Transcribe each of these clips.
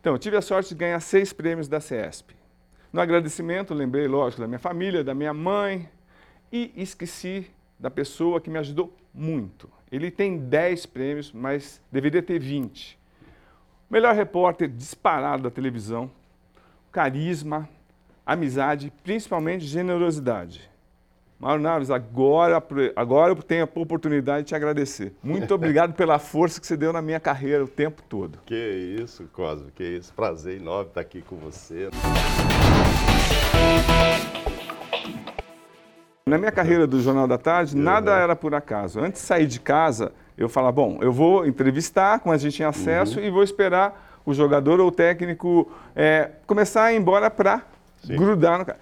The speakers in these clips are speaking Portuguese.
Então, eu tive a sorte de ganhar seis prêmios da CESP. No agradecimento, lembrei, lógico, da minha família, da minha mãe e esqueci da pessoa que me ajudou muito. Ele tem 10 prêmios, mas deveria ter 20. Melhor repórter disparado da televisão, carisma, amizade, principalmente generosidade. Mauro Naves, agora, agora eu tenho a oportunidade de te agradecer. Muito obrigado pela força que você deu na minha carreira o tempo todo. Que isso, Cosmo, que isso. Prazer enorme estar aqui com você. Na minha carreira do Jornal da Tarde, uhum. nada era por acaso. Antes de sair de casa, eu falava, bom, eu vou entrevistar, como a gente tinha acesso, uhum. e vou esperar o jogador ou o técnico é, começar a ir embora para grudar no cara.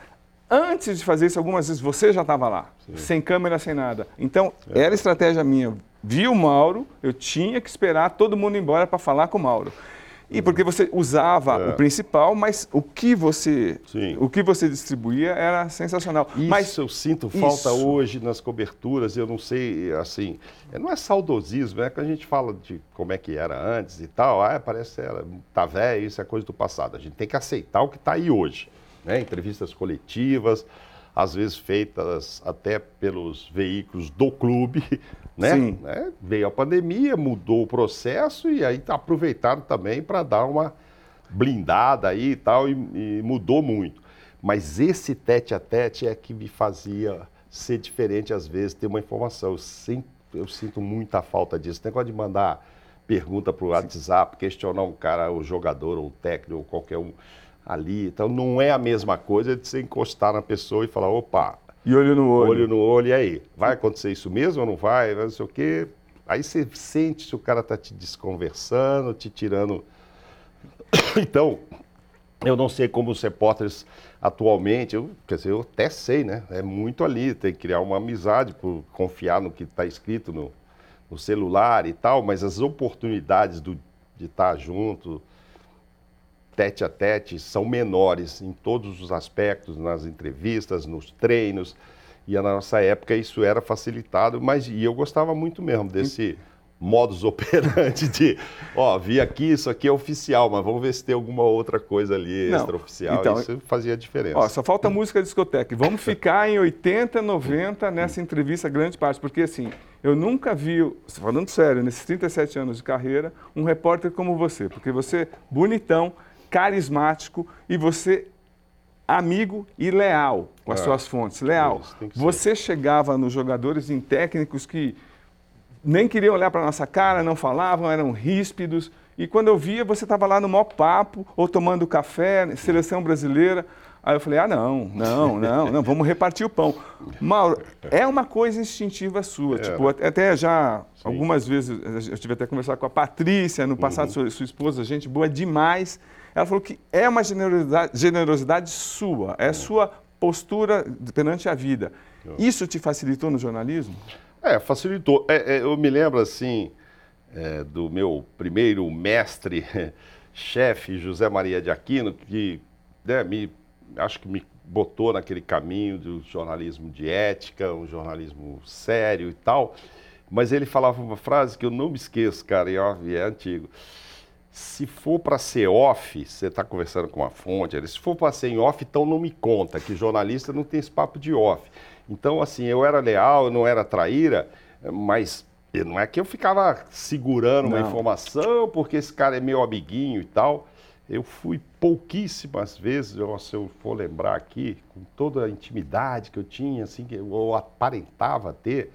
Antes de fazer isso, algumas vezes você já estava lá, Sim. sem câmera, sem nada. Então, é. era estratégia minha. Vi o Mauro, eu tinha que esperar todo mundo embora para falar com o Mauro. E porque você usava é. o principal, mas o que você Sim. o que você distribuía era sensacional. Isso mas eu sinto falta isso. hoje nas coberturas, eu não sei, assim, não é saudosismo, é que a gente fala de como é que era antes e tal, ah, parece que era, tá velho, isso é coisa do passado. A gente tem que aceitar o que está aí hoje, né? Entrevistas coletivas, às vezes feitas até pelos veículos do clube, né? Sim. né? Veio a pandemia, mudou o processo e aí aproveitado também para dar uma blindada aí e tal, e, e, mudou muito. Mas esse tete a tete é que me fazia ser diferente às vezes, ter uma informação. Eu, sempre, eu sinto muita falta disso. Esse negócio de mandar pergunta para o WhatsApp, questionar um cara, o jogador, ou o técnico, ou qualquer um ali. Então não é a mesma coisa de você encostar na pessoa e falar, opa. E olho no olho. Olho no olho, e aí? Vai acontecer isso mesmo ou não vai? Não sei o quê. Aí você sente se o cara está te desconversando, te tirando. Então, eu não sei como os repórteres atualmente, eu, quer dizer, eu até sei, né? É muito ali, tem que criar uma amizade, por confiar no que está escrito no, no, celular e tal, mas as oportunidades do, de estar tá junto, tete a tete são menores em todos os aspectos, nas entrevistas, nos treinos. E na nossa época isso era facilitado, mas e eu gostava muito mesmo desse modus operandi de, ó, vi aqui, isso aqui é oficial, mas vamos ver se tem alguma outra coisa ali extraoficial. Então, isso fazia diferença. Ó, só falta música discoteca. Vamos ficar em 80, 90 nessa entrevista grande parte, porque assim, eu nunca vi, falando sério, nesses 37 anos de carreira, um repórter como você, porque você bonitão, carismático e você amigo e leal com as é, suas fontes, leal. Você ser. chegava nos jogadores em técnicos que nem queriam olhar para nossa cara, não falavam, eram ríspidos. E quando eu via, você estava lá no maior papo, ou tomando café, seleção brasileira. Aí eu falei, ah, não, não, não, não, vamos repartir o pão. Mauro, é uma coisa instintiva sua. É. Tipo, até já, Sim. algumas vezes, eu tive até conversar com a Patrícia, no passado, uhum. sua, sua esposa, gente boa demais. Ela falou que é uma generosidade, generosidade sua, é sua postura perante a vida. Isso te facilitou no jornalismo? É, facilitou. É, é, eu me lembro, assim, é, do meu primeiro mestre, chefe, José Maria de Aquino, que né, me, acho que me botou naquele caminho do jornalismo de ética, um jornalismo sério e tal. Mas ele falava uma frase que eu não me esqueço, cara, e ó, é antigo. Se for para ser off, você está conversando com uma fonte, se for para ser em off, então não me conta, que jornalista não tem esse papo de off. Então, assim, eu era leal, eu não era traíra, mas não é que eu ficava segurando não. uma informação porque esse cara é meu amiguinho e tal. Eu fui pouquíssimas vezes, se eu for lembrar aqui, com toda a intimidade que eu tinha, assim, que eu aparentava ter,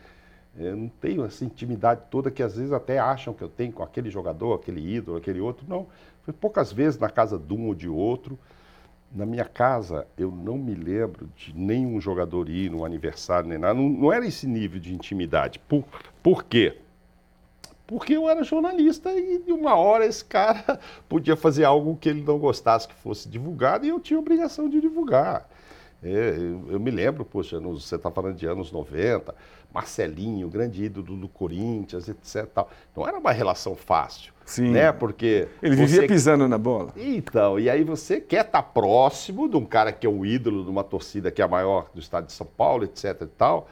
eu não tenho essa intimidade toda que às vezes até acham que eu tenho com aquele jogador, aquele ídolo, aquele outro. Não. Foi poucas vezes na casa de um ou de outro. Na minha casa, eu não me lembro de nenhum jogador ir no aniversário, nem nada. Não, não era esse nível de intimidade. Por, por quê? Porque eu era jornalista e de uma hora esse cara podia fazer algo que ele não gostasse que fosse divulgado e eu tinha obrigação de divulgar. É, eu, eu, me lembro, poxa, nos, você está falando de anos 90, Marcelinho, grande ídolo do Corinthians, etc. Tal. Não era uma relação fácil. Sim. Né? Porque. Ele você... vivia pisando na bola. Então, e aí você quer estar tá próximo de um cara que é o ídolo de uma torcida que é a maior do estado de São Paulo, etc. e tal.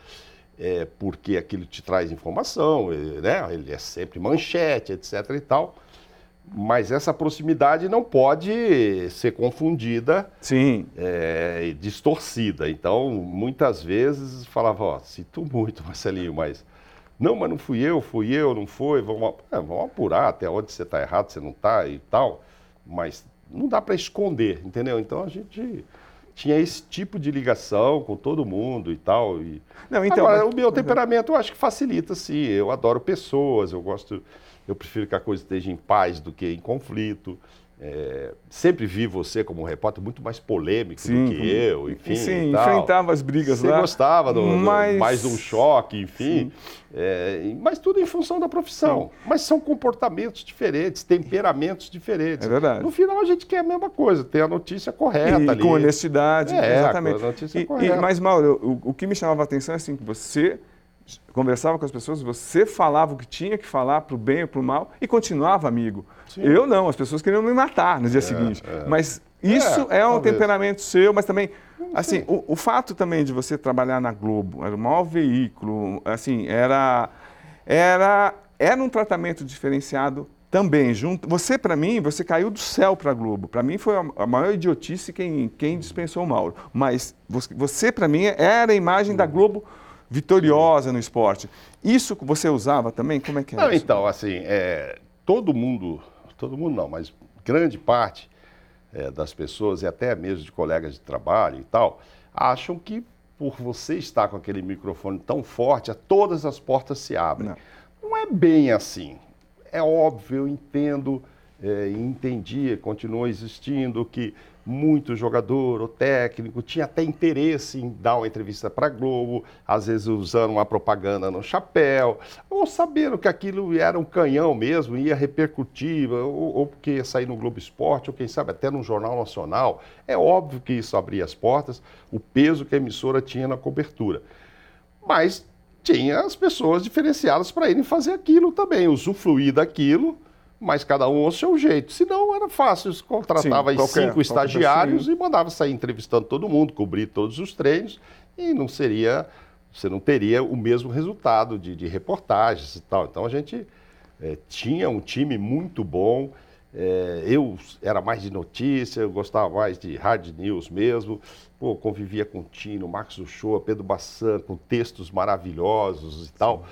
É, porque aquilo te traz informação, né? ele é sempre manchete, etc. e tal. Mas essa proximidade não pode ser confundida, Sim. É, distorcida. Então, muitas vezes falava, ó, sinto muito, Marcelinho, mas não, mas não fui eu, fui eu, não foi, vamos, é, vamos apurar até onde você está errado, você não está e tal. Mas não dá para esconder, entendeu? Então a gente tinha esse tipo de ligação com todo mundo e tal. E... Não, então, Agora, mas... o meu temperamento eu acho que facilita, sim. Eu adoro pessoas, eu gosto, eu prefiro que a coisa esteja em paz do que em conflito. É, sempre vi você como um repórter muito mais polêmico Sim, do que eu, enfim. Sim, enfrentava as brigas você lá. Você gostava do, mas... do, mais de um choque, enfim. É, mas tudo em função da profissão. Sim. Mas são comportamentos diferentes, temperamentos diferentes. É verdade. No final a gente quer a mesma coisa, ter a notícia correta e, ali. Com honestidade, é, exatamente. A notícia e, correta. E, mas, Mauro, o, o que me chamava a atenção é assim, que você conversava com as pessoas, você falava o que tinha que falar para o bem ou para o mal e continuava amigo. Sim. Eu não, as pessoas queriam me matar no dia é, seguinte. É. Mas isso é, é um talvez. temperamento seu, mas também, assim, o, o, fato também de você trabalhar na Globo, era o maior veículo, assim, era, era, era um tratamento diferenciado também. Junto, você, para mim, você caiu do céu para a Globo. Para mim foi a, maior idiotice quem, quem dispensou o Mauro. Mas você, você para mim, era a imagem da Globo vitoriosa no esporte. Isso que você usava também? Como é que é não, isso? Então, assim, é, todo mundo, todo mundo não, mas grande parte é, das pessoas, e até mesmo de colegas de trabalho e tal, acham que por você estar com aquele microfone tão forte, todas as portas se abrem. Não, não é bem assim. É óbvio, eu entendo, é, entendia, continua existindo que muito jogador ou técnico tinha até interesse em dar uma entrevista para a Globo, às vezes usando uma propaganda no chapéu, ou sabendo que aquilo era um canhão mesmo, ia repercutir, ou, ou porque ia sair no Globo Esporte, ou quem sabe até no Jornal Nacional. É óbvio que isso abria as portas, o peso que a emissora tinha na cobertura. Mas tinha as pessoas diferenciadas para irem fazer aquilo também, usufruir daquilo mas cada um ao seu jeito. Se não, era fácil. Você contratava Sim, qualquer, cinco estagiários e mandava sair entrevistando todo mundo, cobrir todos os treinos, e não seria, você não teria o mesmo resultado de, de reportagens e tal. Então a gente é, tinha um time muito bom. É, eu era mais de notícia, eu gostava mais de hard news mesmo. Pô, convivia com o Tino, Marcos Uchoa, Pedro Bassan, com textos maravilhosos e tal.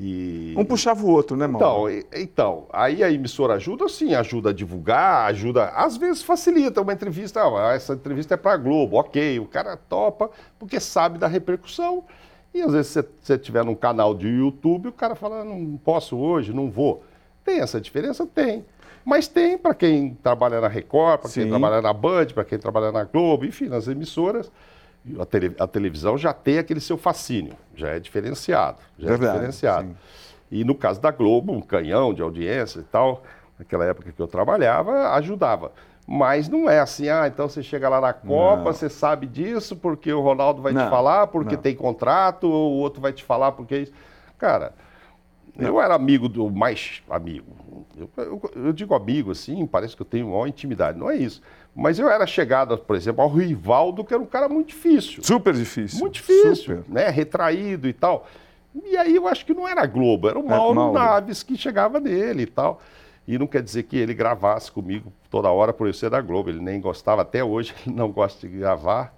E... Um puxava o outro, né, Mauro? Então, então, aí a emissora ajuda, sim, ajuda a divulgar, ajuda, às vezes facilita uma entrevista, ah, essa entrevista é para a Globo, ok, o cara topa, porque sabe da repercussão. E às vezes se você estiver num canal de YouTube, o cara fala, não posso hoje, não vou. Tem essa diferença? Tem. Mas tem para quem trabalha na Record, para quem trabalha na Band, para quem trabalha na Globo, enfim, nas emissoras a, tele, a, televisão já tem aquele seu fascínio, já é diferenciado. Já é Verdade, é diferenciado. Sim. E no caso da Globo, um canhão de audiência e tal, naquela época que eu trabalhava, ajudava. Mas não é assim, ah, então você chega lá na Copa, não. você sabe disso porque o Ronaldo vai não, te falar, porque não. tem contrato, ou o outro vai te falar porque é isso. Cara, eu era amigo do mais amigo. Eu, eu, eu, digo amigo assim, parece que eu tenho maior intimidade. Não é isso. Mas eu era chegado, por exemplo, ao Rivaldo, que era um cara muito difícil. Super difícil. Muito difícil, Super. né? Retraído e tal. E aí eu acho que não era Globo, era o Mauro, é, Mauro Naves que chegava nele e tal. E não quer dizer que ele gravasse comigo toda hora por eu ser da Globo. Ele nem gostava, até hoje ele não gosta de gravar.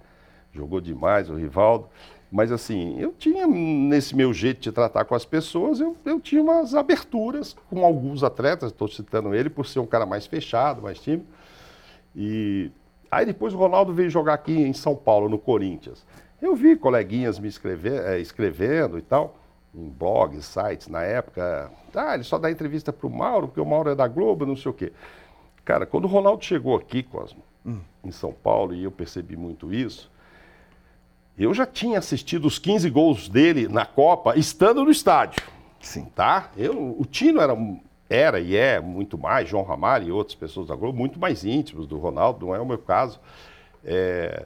Jogou demais o Rivaldo. Mas assim, eu tinha, nesse meu jeito de tratar com as pessoas, eu, eu tinha umas aberturas com alguns atletas, estou citando ele por ser um cara mais fechado, mais tímido. E aí depois o Ronaldo veio jogar aqui em São Paulo, no Corinthians. Eu vi coleguinhas me escrever, é, escrevendo e tal, em blogs, sites na época. Ah, ele só dá entrevista para o Mauro, porque o Mauro é da Globo, não sei o quê. Cara, quando o Ronaldo chegou aqui, Cosmo, hum. em São Paulo, e eu percebi muito isso, eu já tinha assistido os 15 gols dele na Copa, estando no estádio. Sim. Tá? Eu, o Tino era era e é muito mais, João Ramalho e outras pessoas da Globo, muito mais íntimos do Ronaldo, não é o meu caso. É...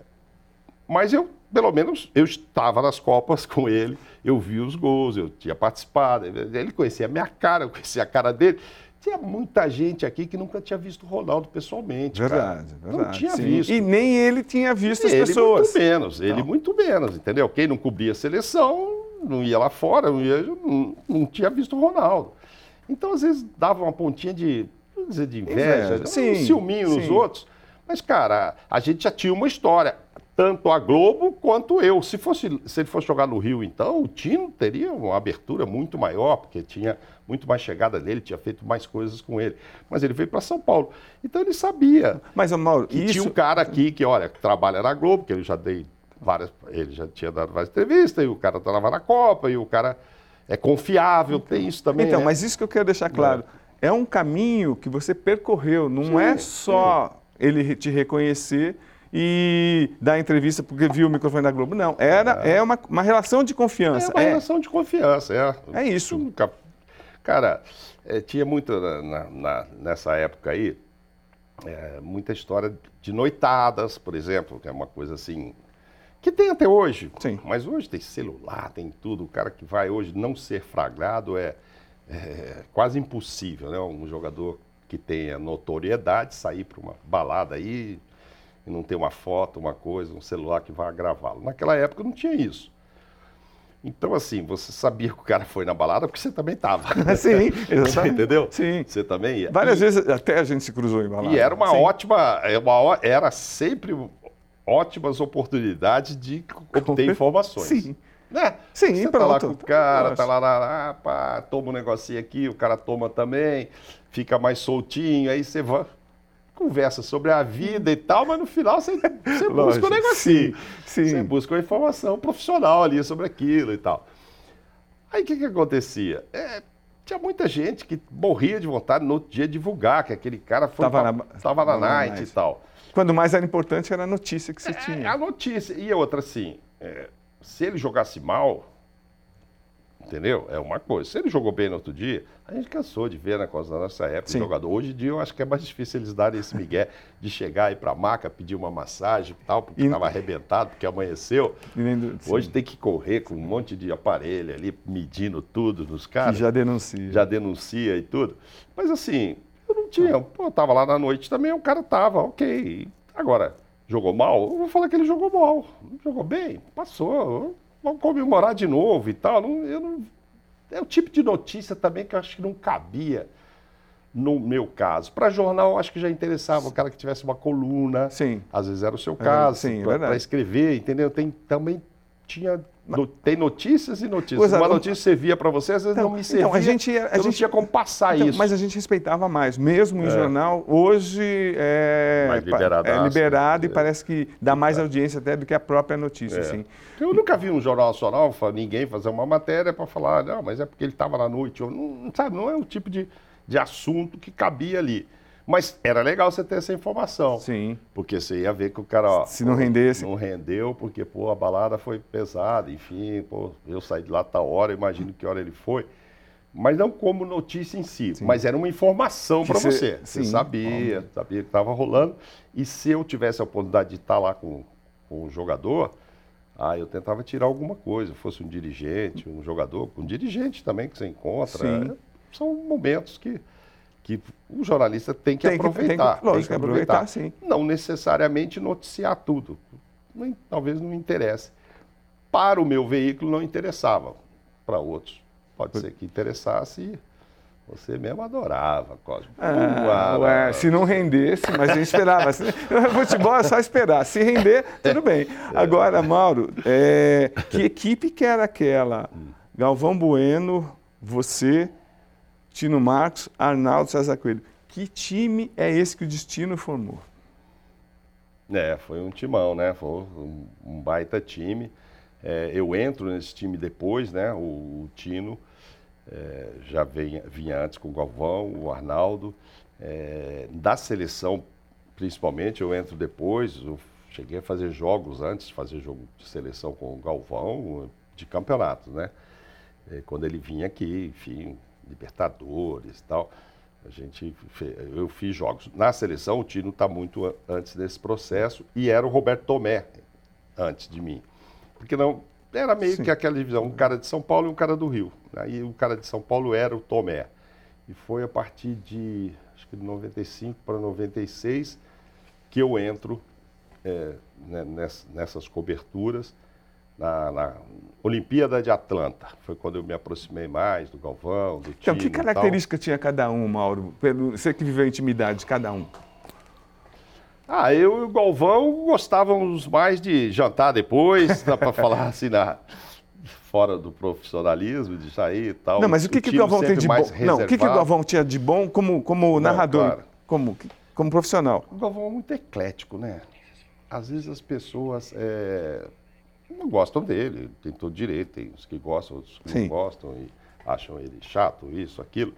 Mas eu, pelo menos, eu estava nas Copas com ele, eu vi os gols, eu tinha participado, ele conhecia a minha cara, eu conhecia a cara dele. Tinha muita gente aqui que nunca tinha visto o Ronaldo pessoalmente. Verdade, cara. verdade. Não tinha sim. visto. E nem ele tinha visto as ele pessoas. Muito menos, ele não. muito menos, entendeu? Quem não cobria a seleção, não ia lá fora, não, ia, não, não tinha visto o Ronaldo. Então, às vezes, dava uma pontinha de. dizer de inveja, Inveja, sim, um ciúminho nos sim. outros. Mas, cara, a gente já tinha uma história. Tanto a Globo quanto eu. Se, fosse, se ele fosse jogar no Rio, então, o Tino teria uma abertura muito maior, porque tinha muito mais chegada dele, tinha feito mais coisas com ele. Mas ele veio para São Paulo. Então ele sabia Mas, Mauro, que isso... tinha um cara aqui que, olha, que trabalha na Globo, que eu já dei várias. Ele já tinha dado várias entrevistas, e o cara estava na Copa, e o cara é confiável, tem isso também. Então, né? mas isso que eu quero deixar claro. É um caminho que você percorreu, não Sim, é só ele te reconhecer e dar entrevista porque viu o microfone da Globo. Não, era, é uma, uma relação de É confiança. uma É, relação de confiança. É, É isso. Nunca- Cara, é, tinha muita na- na- na- nessa época aí, é, muita história de noitadas, por exemplo, que é uma coisa assim. Que tem até hoje. Sim. Mas hoje tem celular, tem tudo. O cara que vai hoje não ser flagrado é, é quase impossível, né? Um jogador que tenha notoriedade sair para uma balada aí e não ter uma foto, uma coisa, um celular que vá gravá-lo. Naquela época não tinha isso. Então, assim, você sabia que o cara foi na balada porque você também estava. Sim, exatamente. entendeu? Sim. Você também ia. Várias e, vezes até a gente se cruzou em balada. E era uma Sim. ótima, é uma era sempre ótimas oportunidades de obter informações. Sim. Né? Sim, Você tá lá pronto. com o cara, Nossa. tá lá, lá, lá, pá, toma um negocinho aqui, o cara toma também, fica mais soltinho, aí você vai, conversa sobre a vida e tal, mas no final você, você busca um negocinho. Sim, sim. Você busca uma informação profissional ali sobre aquilo e tal. Aí o que, que acontecia? É, tinha muita gente que morria de vontade no outro dia divulgar que aquele cara foi Tava pra- na- tava na na night night. e tal. Quando mais era importante era a notícia que se É, tinha. a notícia. E outra, assim, é, se ele jogasse mal, entendeu? É uma coisa. Se ele jogou bem no outro dia, a gente cansou de ver na coisa da nossa época, Sim. jogador. Hoje em dia eu acho que é mais difícil eles darem esse migué de chegar aí pra maca, pedir uma massagem e tal, porque estava arrebentado, porque amanheceu. Hoje tem que correr com um monte de aparelho ali, medindo tudo nos caras que já denuncia. já denuncia e tudo. Mas assim, eu não tinha. Pô, eu tava lá na noite também, o cara tava, ok. Agora, jogou mal? Eu vou falar que ele jogou mal. Jogou bem? Passou. Vamos comemorar de novo e tal. Eu não- é o tipo de notícia também que eu acho que não cabia no meu caso. Para jornal, acho que já interessava o cara que tivesse uma coluna. Sim. Às vezes era o seu É, caso, sim, é para verdade. escrever, entendeu? Tem, também tinha. No- tem notícias e notícias. Pois é, uma notícia servia para você, às vezes Então, não me servia. então, a gente- a eu não gente- tinha como passar Então, isso. Mas a gente respeitava mais, mesmo em jornal. Hoje é, Mais é liberado né? e parece que dá mais audiência até do que a própria notícia. Assim. Eu nunca vi um jornal nacional, ninguém fazer uma matéria para falar, não, mas é porque ele estava na noite. Ou, não, sabe, não é o tipo de, de assunto que cabia ali. Mas era legal você ter essa informação. Sim. Porque você ia ver que o cara. ó, Se não rendesse. Não rendeu, porque, pô, a balada foi pesada, enfim, pô, eu saí de lá tal hora, imagino que hora ele foi. Mas não como notícia em si, mas era uma informação para cê- você. Você sim, sabia, sabia que estava rolando. E se eu tivesse a oportunidade de estar lá com, com o jogador, ah, eu tentava tirar alguma coisa, fosse um dirigente, um jogador, um dirigente também que você encontra. Sim. É, São momentos que, que o jornalista tem que Tem que- tem que- aproveitar. lógico, aproveitar, sim. Não necessariamente noticiar tudo. Nem- talvez não interesse. Para o meu veículo não interessava. Para outros, pode ser que interessasse você mesmo adorava, Cosmo. Ah, ué, se não rendesse, mas a gente esperava. Futebol é só esperar. Se render, tudo bem. Agora, Mauro, é, que equipe que era aquela? Galvão Bueno, você, Tino Marcos, Arnaldo César Coelho. Que time é esse que o destino formou? É, foi um timão, né? Foi um, baita time. É, eu entro nesse time depois, né? O, o Tino é, já vinha, vinha antes com o Galvão, o Arnaldo. É, da seleção, principalmente, eu entro depois. Eu cheguei a fazer jogos antes de fazer jogo de seleção com o Galvão, de campeonatos, né? É, quando ele vinha aqui, enfim, Libertadores e tal. A gente, eu fiz jogos na seleção, o Tino está muito antes desse processo e era o Roberto Tomé antes de mim, porque não era meio Sim. que aquela divisão, um cara de São Paulo e um cara do Rio. Aí o cara de São Paulo era o Tomé e foi a partir de acho que de 95 para 96 que eu entro é, né, ness- nessas coberturas na, na Olimpíada de Atlanta. Foi quando eu me aproximei mais do Galvão, do Então, time que e tal. característica tinha cada um, Mauro? Pelo, você que viveu a intimidade de cada um. Ah, eu e o Galvão gostávamos mais de jantar depois, dá para falar assim, na, fora do profissionalismo, de sair e tal. Não, mas o que, que o Galvão tem de bom? Não, o que, que o. Galvão tinha de bom como, como narrador, claro. como, como profissional? O Galvão é muito eclético, né? Às vezes as pessoas é, não gostam dele, tem todo direito, tem os que gostam, outros que Sim. não gostam e acham ele chato, isso, aquilo.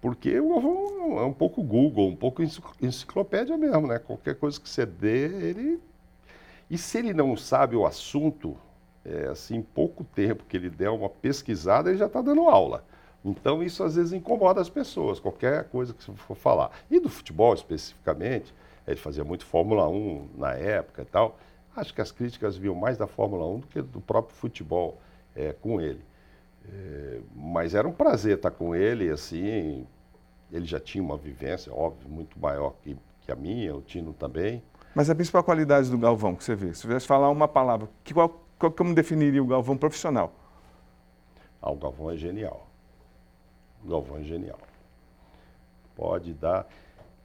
Porque o Galvão é um pouco Google, um pouco enci- enciclopédia mesmo, né? Qualquer coisa que você dê, ele. E se ele não sabe o assunto, é, assim, pouco tempo que ele der uma pesquisada, ele já está dando aula. Então isso às vezes incomoda as pessoas, qualquer coisa que você for falar. E do futebol especificamente, ele fazia muito Fórmula 1 na época e tal. Acho que as críticas vinham mais da Fórmula 1 do que do próprio futebol é, com ele. É, mas era um prazer estar com ele, assim, ele já tinha uma vivência, óbvio, muito maior que, que a minha, o Tino também. Mas a principal qualidade do Galvão que você vê, se tivesse falar uma palavra, que qual, qual- como definiria o Galvão profissional? Ah, o Galvão é genial. O Galvão é genial. Pode dar.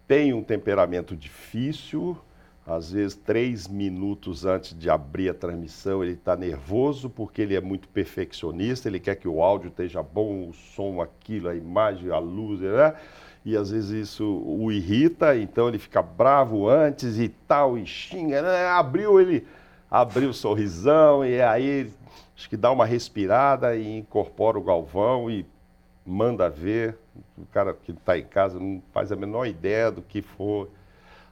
Tem um temperamento difícil. Às vezes, três minutos antes de abrir a transmissão, ele está nervoso porque ele é muito perfeccionista. Ele quer que o áudio esteja bom, o som, aquilo, a imagem, a luz, né? E às vezes isso o irrita, então ele fica bravo antes e tal, e xinga. né? Abriu, ele abriu o sorrisão, e aí acho que dá uma respirada e incorpora o Galvão e manda ver. O cara que está em casa não faz a menor ideia do que for.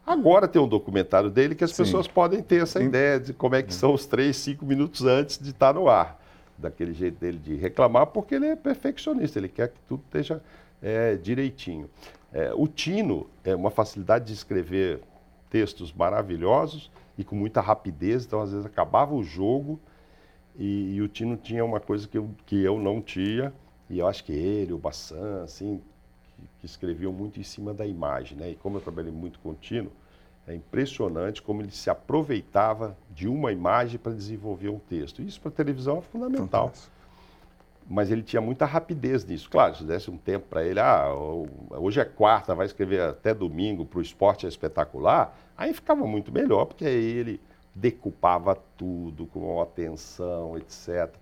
Agora tem um documentário dele que as Sim. pessoas podem ter essa Sim. ideia de como é que são os três, cinco minutos antes de estar no ar. Daquele jeito dele de reclamar, porque ele é perfeccionista, ele quer que tudo esteja é, direitinho. É, o Tino é uma facilidade de escrever textos maravilhosos e com muita rapidez, então às vezes acabava o jogo e, e o Tino tinha uma coisa que eu, que eu não tinha, e eu acho que ele, o Bassan, assim, que, escreviam muito em cima da imagem, né? E como eu trabalhei muito com o Tino, é impressionante como ele se aproveitava de uma imagem para desenvolver um texto. Isso para televisão é fundamental. Fantástico. Mas ele tinha muita rapidez nisso. Claro, se desse um tempo para ele, ah, hoje é quarta, vai escrever até domingo para o esporte é espetacular, aí ficava muito melhor, porque aí ele decupava tudo com atenção, etc.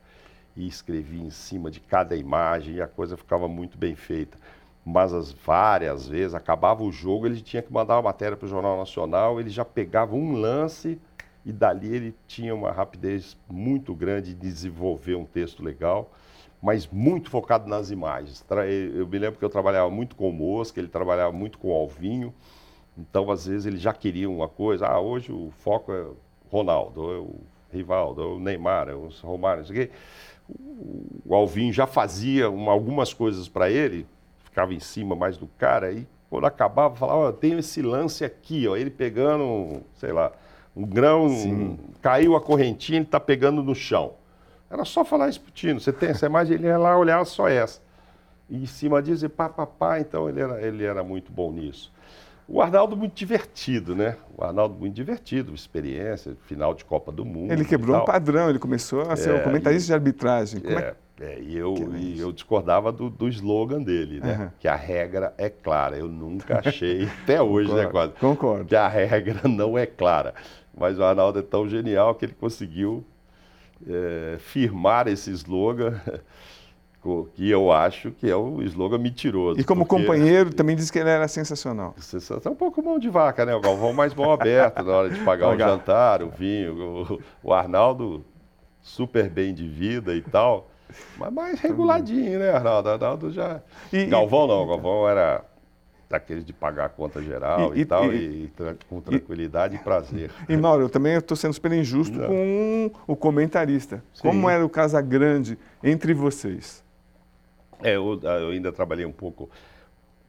E escrevia em cima de cada imagem e a coisa ficava muito bem feita. Mas as várias vezes, acabava o jogo, ele tinha que mandar uma matéria para o Jornal Nacional, ele já pegava um lance e dali ele tinha uma rapidez muito grande de desenvolver um texto legal, mas muito focado nas imagens. Tra- Eu me lembro que eu trabalhava muito com o Mosca, ele trabalhava muito com o Alvinho, então às vezes ele já queria uma coisa, ah, hoje o foco é Ronaldo, é o Rivaldo, é o Neymar, é o Romário, não sei o quê. O Alvinho já fazia uma- algumas coisas para ele, ficava em cima mais do cara, e quando acabava, falava, ó, tem esse lance aqui, ó, ele pegando, sei lá, um grão, Sim. caiu a correntinha, ele está pegando no chão. Era só falar isso pro Tino, você tem essa imagem, ele ia lá olhar só essa. E em cima disso, e pá, pá, pá, então ele era, ele era muito bom nisso. O Arnaldo muito divertido, né? O Arnaldo muito divertido, experiência, final de Copa do Mundo. Ele quebrou um padrão, ele começou a ser É, um comentarista e- de arbitragem. Como é, É, é, e eu, e eu discordava do, do slogan dele, né? Aham. Que a regra é clara. Eu nunca achei, até hoje, né, quase, Concordo. que a regra não é clara. Mas o Arnaldo é tão genial que ele conseguiu é, firmar esse slogan, que eu acho que é um slogan mentiroso. E como porque companheiro, também disse que ele era sensacional. Só tá um pouco mão de vaca, né? O Galvão mais mão aberta na hora de pagar o jantar, o vinho. O, o Arnaldo super bem de vida e tal. Mas mais reguladinho, né, Arnaldo? Arnaldo já. E- Galvão não, Galvão era daqueles de pagar a conta geral e, E- e- tal, e- com tranquilidade e prazer. E Mauro, eu também estou sendo super injusto Não. com o comentarista. Sim. Como era o Casagrande entre vocês? É, eu, eu ainda trabalhei um pouco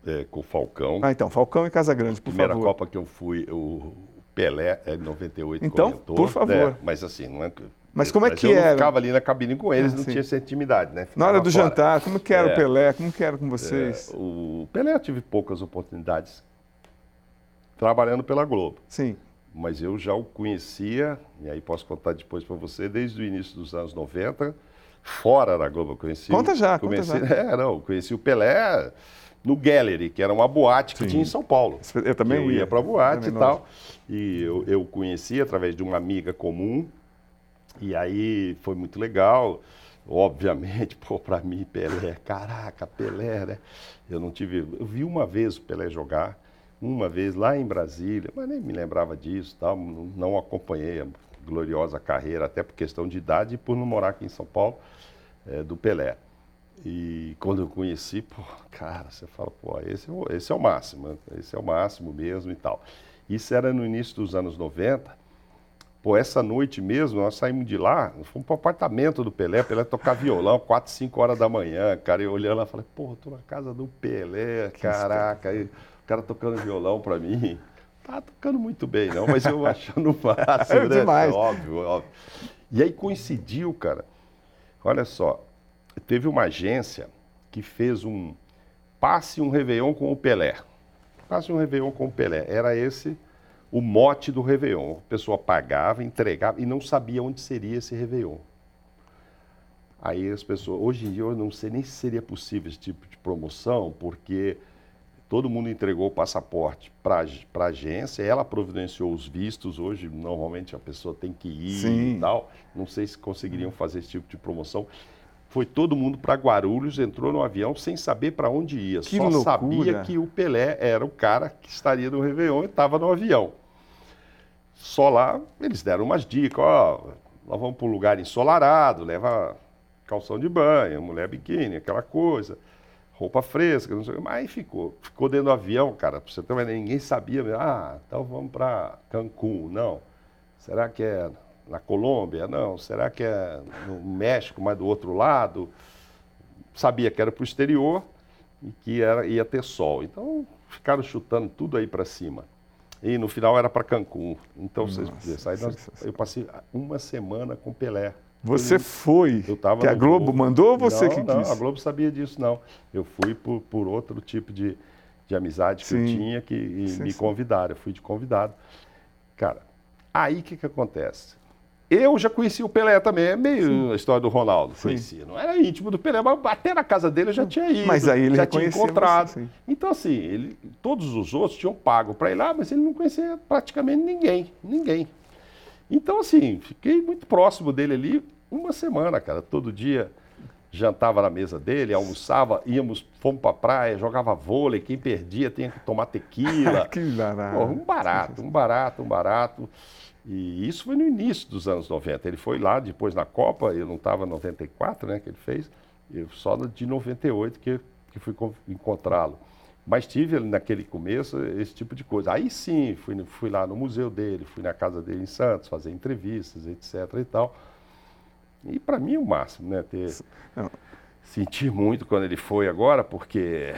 é, com o Falcão. Ah, então, Falcão e Casagrande, por Primeira favor. Copa que eu fui, o Pelé, é, em 98, Então, comentou. por favor. né? Mas assim, não é. Mas como é mas que eu era? ficava ali na cabine com eles, Ah, não sim. tinha essa intimidade, né? Na hora Ficava do fora. jantar, como que era É. o Pelé? Como que era com vocês? É, o Pelé eu tive poucas oportunidades trabalhando pela Globo. Sim. mas eu já o conhecia, e aí posso contar depois para você, desde o início dos anos 90, fora da Globo. Eu conheci, conta já, conheci, conta já. É, não, conheci o Pelé no Gallery, que era uma boate que Sim. tinha em São Paulo. Eu também eu ia. ia para boate e tal. E eu, eu conheci através de uma amiga comum. E aí foi muito legal. Obviamente, pô, para mim, Pelé, caraca, Pelé, né? Eu não tive. Eu vi uma vez o Pelé jogar, uma vez lá em Brasília, mas nem me lembrava disso, tal, não acompanhei a gloriosa carreira, até por questão de idade e por não morar aqui em São Paulo, é, do Pelé. E quando eu conheci, pô, cara, você fala, pô, esse, é esse é o máximo, esse é o máximo mesmo e tal. Isso era no início dos anos 90. Pô, essa noite mesmo, nós saímos de lá, fomos para o apartamento do Pelé, Pelé tocar violão, 4, 5 horas da manhã, cara, eu olhando lá, falei, pô, tô na casa do Pelé, caraca, aí, o cara tocando violão para mim. Tá tocando muito bem, não, mas eu achando o máximo, é né? Demais. Óbvio, óbvio. E aí coincidiu, cara, olha só, teve uma agência que fez um passe um Réveillon com o Pelé. Passe um Réveillon com o Pelé. Era esse o mote do Réveillon. A pessoa pagava, entregava e não sabia onde seria esse Réveillon. Aí as pessoas, hoje em dia eu não sei nem se seria possível esse tipo de promoção, porque todo mundo entregou o passaporte para a agência, ela providenciou os vistos. Hoje, normalmente, a pessoa tem que ir Sim. e tal. Não sei se conseguiriam fazer esse tipo de promoção foi todo mundo para Guarulhos, entrou no avião sem saber para onde ia. Que Só loucura. sabia que o Pelé era o cara que estaria no Réveillon e estava no avião. Só lá eles deram umas dicas, ó, nós vamos para um lugar ensolarado, leva calção de banho, mulher biquíni, aquela coisa, roupa fresca, não sei o que. Mas ficou, ficou dentro do avião, cara, pra você uma ninguém sabia, ah, então vamos para Cancún, não. Será que é na Colômbia? Não. Será que é no México, mas do outro lado? Sabia que era para o exterior e que era, ia ter sol. Então ficaram chutando tudo aí para cima. E no final era para Cancún. Então Nossa, vocês aí nós, eu passei uma semana com Pelé. Você foi? Eu tava que a Globo Globo. mandou ou você não, que não, quis? a Globo sabia disso, não. Eu fui por, por outro tipo de, de amizade que sim. eu tinha que me sim. convidaram. Eu fui de convidado. Cara, aí o que, que acontece? Eu já conhecia o Pelé também, é meio Sim. a história do Ronaldo, Sim. conhecia. Não era íntimo do Pelé, mas até na casa dele eu já tinha ido. Mas aí ele já tinha encontrado. Você, então, assim, ele, todos os outros tinham pago para ir lá, mas ele não conhecia praticamente ninguém. Ninguém. Então, assim, fiquei muito próximo dele ali uma semana, cara. Todo dia jantava na mesa dele, almoçava, íamos, fomos para praia, jogava vôlei, quem perdia tinha que tomar tequila. que barato. Pô, um barato, um barato, um barato. E isso foi no início dos anos 90. Ele foi lá depois na Copa, eu não estava em 94, né, que ele fez, eu só de 98 que, que fui encontrá-lo. Mas tive naquele começo esse tipo de coisa. Aí sim, fui, fui lá no museu dele, fui na casa dele em Santos, fazer entrevistas, etc. e tal. E para mim o máximo, né? Ter, senti muito quando ele foi agora, porque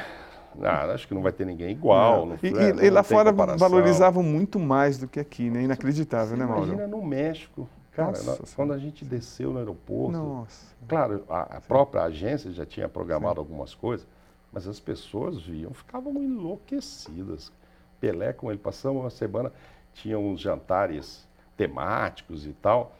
ah, acho que não vai ter ninguém igual. Não, e, e, e lá fora comparação. valorizavam muito mais do que aqui, né? Inacreditável, Você né, Mauro? Imagina no México. Cara, Nossa, quando a gente desceu no aeroporto. Nossa. Claro, a, a própria agência já tinha programado Sim. algumas coisas, mas as pessoas viam, ficavam enlouquecidas. Pelé, com ele, passamos uma semana, tinha uns jantares temáticos e tal.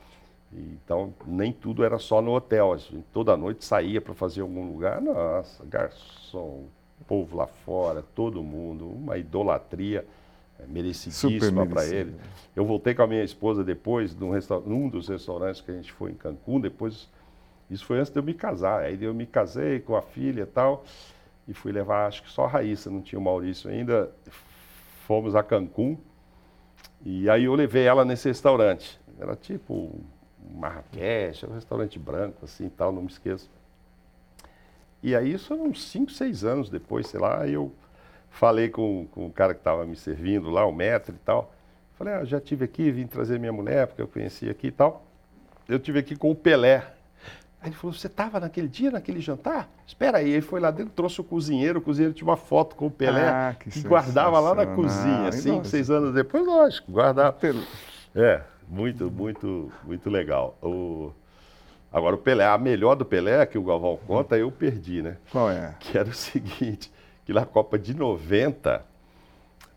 Então, nem tudo era só no hotel. Toda noite saía para fazer algum lugar. Nossa, garçom, povo lá fora, todo mundo, uma idolatria é, merecidíssima para ele. Eu voltei com a minha esposa depois, num, num, dos restaurantes que a gente foi em Cancún, depois, isso foi antes de eu me casar, aí eu me casei com a filha e tal, e fui levar, acho que só a Raíssa, não tinha o Maurício ainda, fomos a Cancún, e aí eu levei ela nesse restaurante, era tipo Marrakech, um restaurante branco assim tal, não me esqueço. E aí, isso uns 5, 6 anos depois, sei lá, eu falei com, com o cara que estava me servindo lá, o metro e tal. Falei, ah, já tive aqui, vim trazer minha mulher, porque eu conheci aqui e tal. Eu tive aqui com o Pelé. Aí ele falou, você estava naquele dia, naquele jantar? Espera aí. Ele foi lá dentro, trouxe o cozinheiro, o cozinheiro tinha uma foto com o Pelé, ah, que, que guardava lá na cozinha, cinco, seis anos depois, lógico, guardava. É, muito, muito, muito legal. O... Agora, o Pelé, a melhor do Pelé, que o Galvão conta, eu perdi, né? Qual é? Que era o seguinte, que na Copa de 90,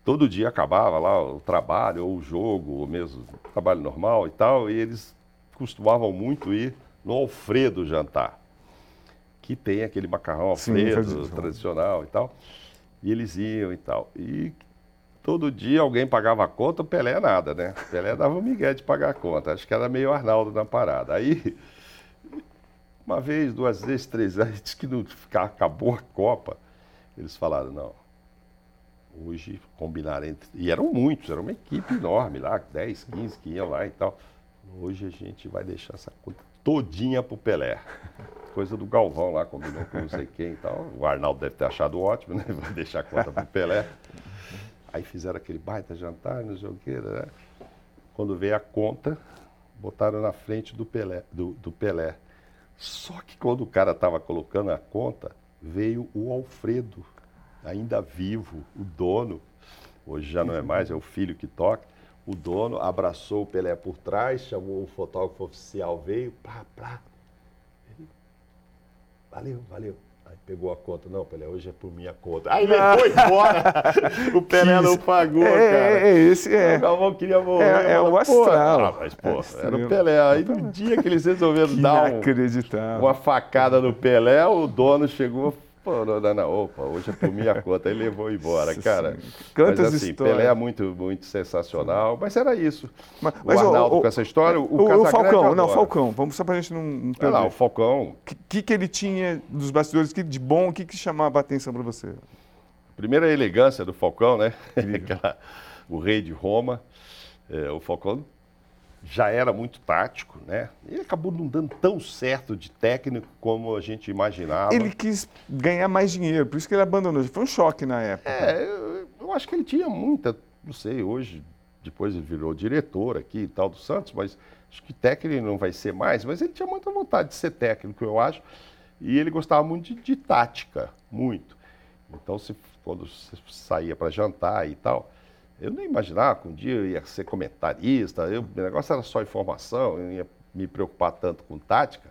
todo dia acabava lá o trabalho, ou o jogo, ou mesmo o trabalho normal e tal, e eles costumavam muito ir no Alfredo jantar, que tem aquele macarrão Alfredo Sim, tradicional e tal. E eles iam e tal. E todo dia alguém pagava a conta, o Pelé nada, né? O Pelé dava um migué de pagar a conta. Acho que era meio Arnaldo na parada. Aí, uma vez, duas vezes, três vezes, que não, acabou a Copa. Eles falaram, não, hoje combinaram entre. E eram muitos, era uma equipe enorme lá, 10, 15 que iam lá e tal. Hoje a gente vai deixar essa conta todinha pro Pelé. Coisa do Galvão lá, combinou com não sei quem e tal. O Arnaldo deve ter achado ótimo, né? Vai deixar a conta pro Pelé. Aí fizeram aquele baita jantar, não sei o quê, né? Quando veio a conta, botaram na frente do Pelé, do, do Pelé. Só que quando o cara estava colocando a conta, veio o Alfredo, ainda vivo, o dono. Hoje já não é mais, é o filho que toca o dono abraçou o Pelé por trás, chamou o fotógrafo oficial, veio, plá, plá. Ele, valeu, valeu. Aí pegou a conta, não, Pelé, hoje é por minha conta. Aí ele foi embora. o Pelé não pagou, é, cara. É, esse é. O Galvão queria morrer. É, é o astral. Ah, mas, pô, é, era o Pelé. Aí no dia que eles resolveram que dar um, uma facada no Pelé, o dono chegou, Pô, não, não, opa, hoje é por minha conta. Aí levou embora, cara. Quantas mas, assim, histórias. Pelé é muito, muito sensacional, mas era isso. Mas, o Arnaldo o, com essa história, o, o, o Falcão, não, Falcão, vamos só pra gente não, não perder. Não, o Falcão... O que, que ele tinha dos bastidores que, de bom, o que, que chamava a atenção para você? Primeiro a elegância do Falcão, né? O rei de Roma. É, o Falcão já era muito tático, né? E acabou não dando tão certo de técnico como a gente imaginava. Ele quis ganhar mais dinheiro, por isso que ele abandonou. Foi um choque na época. É, eu, eu acho que ele tinha muita, não sei, hoje, depois ele virou diretor aqui e tal do Santos, mas acho que técnico não vai ser mais, mas ele tinha muita vontade de ser técnico, eu acho. E ele gostava muito de, de tática, muito. Então, se, quando você saía para jantar e tal, eu nem imaginava que um dia eu ia ser comentarista, eu, o negócio era só informação, eu não ia me preocupar tanto com tática,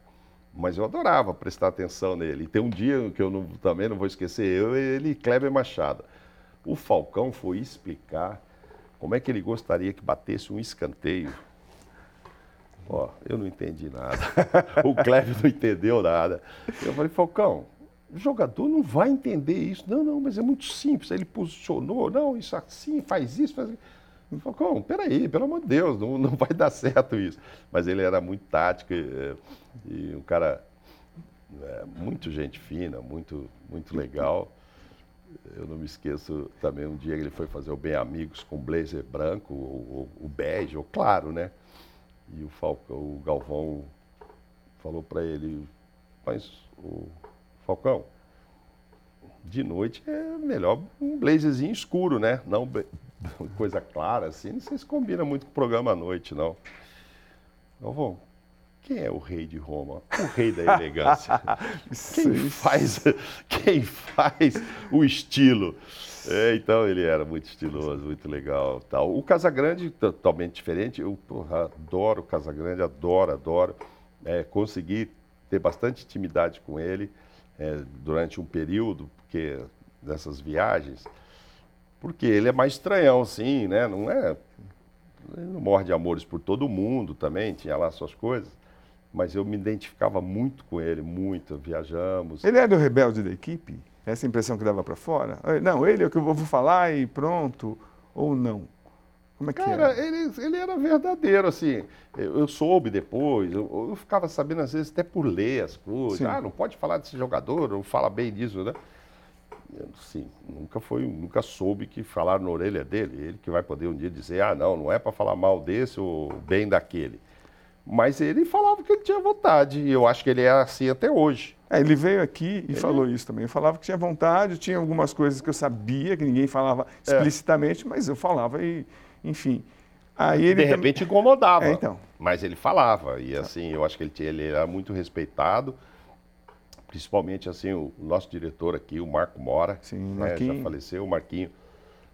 mas eu adorava prestar atenção nele. E tem um dia que eu não, também não vou esquecer, eu ele e Kleber Machado. O Falcão foi explicar como é que ele gostaria que batesse um escanteio. Ó, eu não entendi nada. o Kleber não entendeu nada. Eu falei, Falcão, o jogador não vai entender isso. Não, não, mas é muito simples. Ele posicionou, não, isso assim, faz isso, faz isso. Falcão, peraí, pelo amor de Deus, não, não vai dar certo isso. Mas ele era muito tático e, e um cara é, muito gente fina, muito, muito legal. Eu não me esqueço também um dia que ele foi fazer o Bem Amigos com blazer branco, o, o, o bege, ou claro, né? E o Falcão, o Galvão falou para ele, mas o Falcão, de noite é melhor um blazerzinho escuro, né? Não coisa clara assim. Não sei se combina muito com o programa à noite, não. Galvão, quem é o rei de Roma? O rei da elegância. quem, faz, quem faz o estilo? É, então ele era muito estiloso, muito legal. Tal. O Casagrande, totalmente diferente. Eu porra, adoro o Casagrande, adoro, adoro. É, consegui ter bastante intimidade com ele é, durante um período, porque dessas viagens, porque ele é mais estranhão, sim, né? Não é. Ele não morre de amores por todo mundo também, tinha lá suas coisas. Mas eu me identificava muito com ele, muito, viajamos. Ele era o rebelde da equipe? Essa impressão que dava para fora? Não, ele é o que eu vou falar e pronto, ou não? Como é que Cara, era? Ele, ele era verdadeiro, assim. Eu, eu soube depois, eu, eu, ficava sabendo às vezes até por ler as coisas. Sim. Ah, não pode falar desse jogador, não fala bem disso, né? sim, nunca foi, nunca soube que falaram na orelha dele. Ele que vai poder um dia dizer, ah, não, não é para falar mal desse ou bem daquele. Mas ele falava que ele tinha vontade, e eu acho que ele é assim até hoje. É, ele veio aqui e ele... falou isso também. Eu falava que tinha vontade, tinha algumas coisas que eu sabia, que ninguém falava é. explicitamente, é. mas eu falava e enfim. Aí ele de repente também... incomodava. É, então. Mas ele falava. E assim, eu acho que ele, ele era muito respeitado. Principalmente assim, o nosso diretor aqui, o Marco Mora, Sim, né, já faleceu, o Marquinho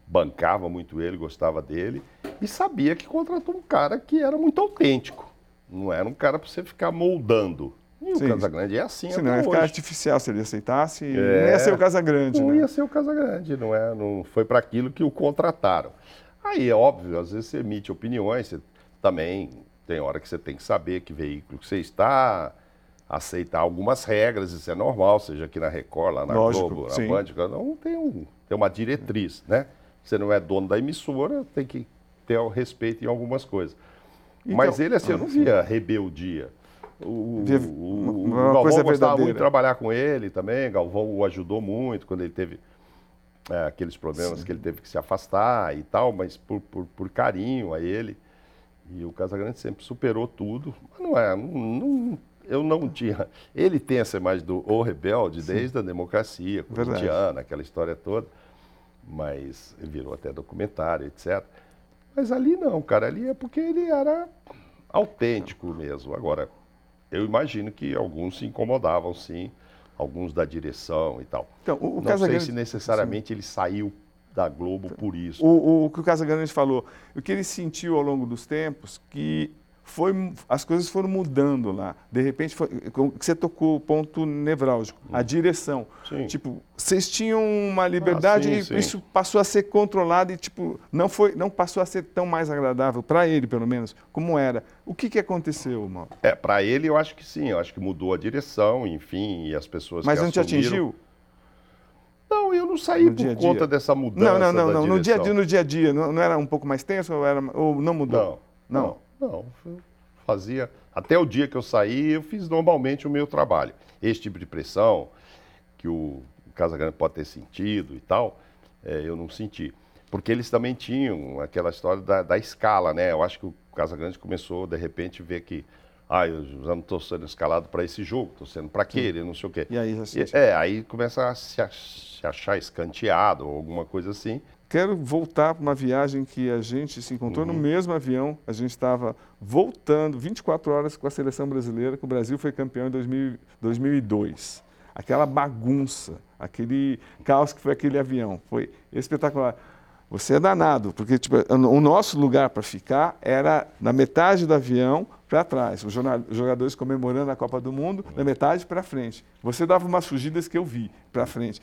bancava muito ele, gostava dele e sabia que contratou um cara que era muito autêntico. Não era um cara para você ficar moldando. E E Sim. o Casagrande é assim Sim, não ia ficar artificial se ele aceitasse. É, não ia ser o Casagrande, não né? ia ser o Casagrande, não é? Não foi para aquilo que o contrataram. Aí é óbvio, às vezes você emite opiniões, você também tem hora que você tem que saber que veículo que você está, aceitar algumas regras, isso é normal, seja aqui na Record, lá na Lógico, Globo, na sim. Band, um tem, um tem uma diretriz, né? Você não é dono da emissora, tem que ter o respeito em algumas coisas. Então, Mas ele, assim, eu não via rebeldia. O, o, o Galvão gostava verdadeira. muito de trabalhar com ele também, Galvão o ajudou muito quando ele teve é, aqueles problemas Sim. que ele teve que se afastar e tal, mas por, por, por, carinho a ele. E o Casagrande sempre superou tudo. Mas não é, não, não, eu não tinha. Ele tem essa imagem do O Rebelde Sim. desde a democracia, cotidiana, aquela história toda. Mas virou até documentário, etc. Mas ali não, cara, ali é porque ele era autêntico mesmo. Agora, eu imagino que alguns se incomodavam, sim, alguns da direção e tal. Então, o, o não sei se necessariamente sim. ele saiu da Globo por isso. O, o, o que o Casagrande falou, o que ele sentiu ao longo dos tempos, que foi, as coisas foram mudando lá. De repente, foi, você tocou o ponto nevrálgico, hum. a direção. Sim. Tipo, vocês tinham uma liberdade ah, sim, e sim. isso passou a ser controlado e tipo, não foi, não passou a ser tão mais agradável para ele, pelo menos, como era. O que, que aconteceu, Mauro? É, para ele eu acho que sim, eu acho que mudou a direção, enfim, e as pessoas Mas não assumiram... te atingiu? Não, eu não saí no por dia conta dia. dessa mudança. Não, não, não, não. No dia a dia, no dia a dia, não, não era um pouco mais tenso ou, era, ou não mudou? Não. Não. não. Não, fazia. Até o dia que eu saí, eu fiz normalmente o meu trabalho. Esse tipo de pressão que o, o Casagrande pode ter sentido e tal, é, eu não senti. Porque eles também tinham aquela história da, da escala, né? Eu acho que o Casagrande começou, de repente, ver que ah, eu já não estou sendo escalado para esse jogo, estou sendo para aquele, não sei o quê. E aí, já É, aí começa a se, achar escanteado ou alguma coisa assim. Quero voltar para uma viagem que a gente se encontrou uhum. no mesmo avião. A gente estava voltando 24 horas com a seleção brasileira, que o Brasil foi campeão em 2000, 2002. Aquela bagunça, aquele caos que foi aquele avião. Foi espetacular. Você é danado, porque tipo, o nosso lugar para ficar era na metade do avião para trás. Os jogadores comemorando a Copa do Mundo, da metade para frente. Você dava umas fugidas que eu vi para frente.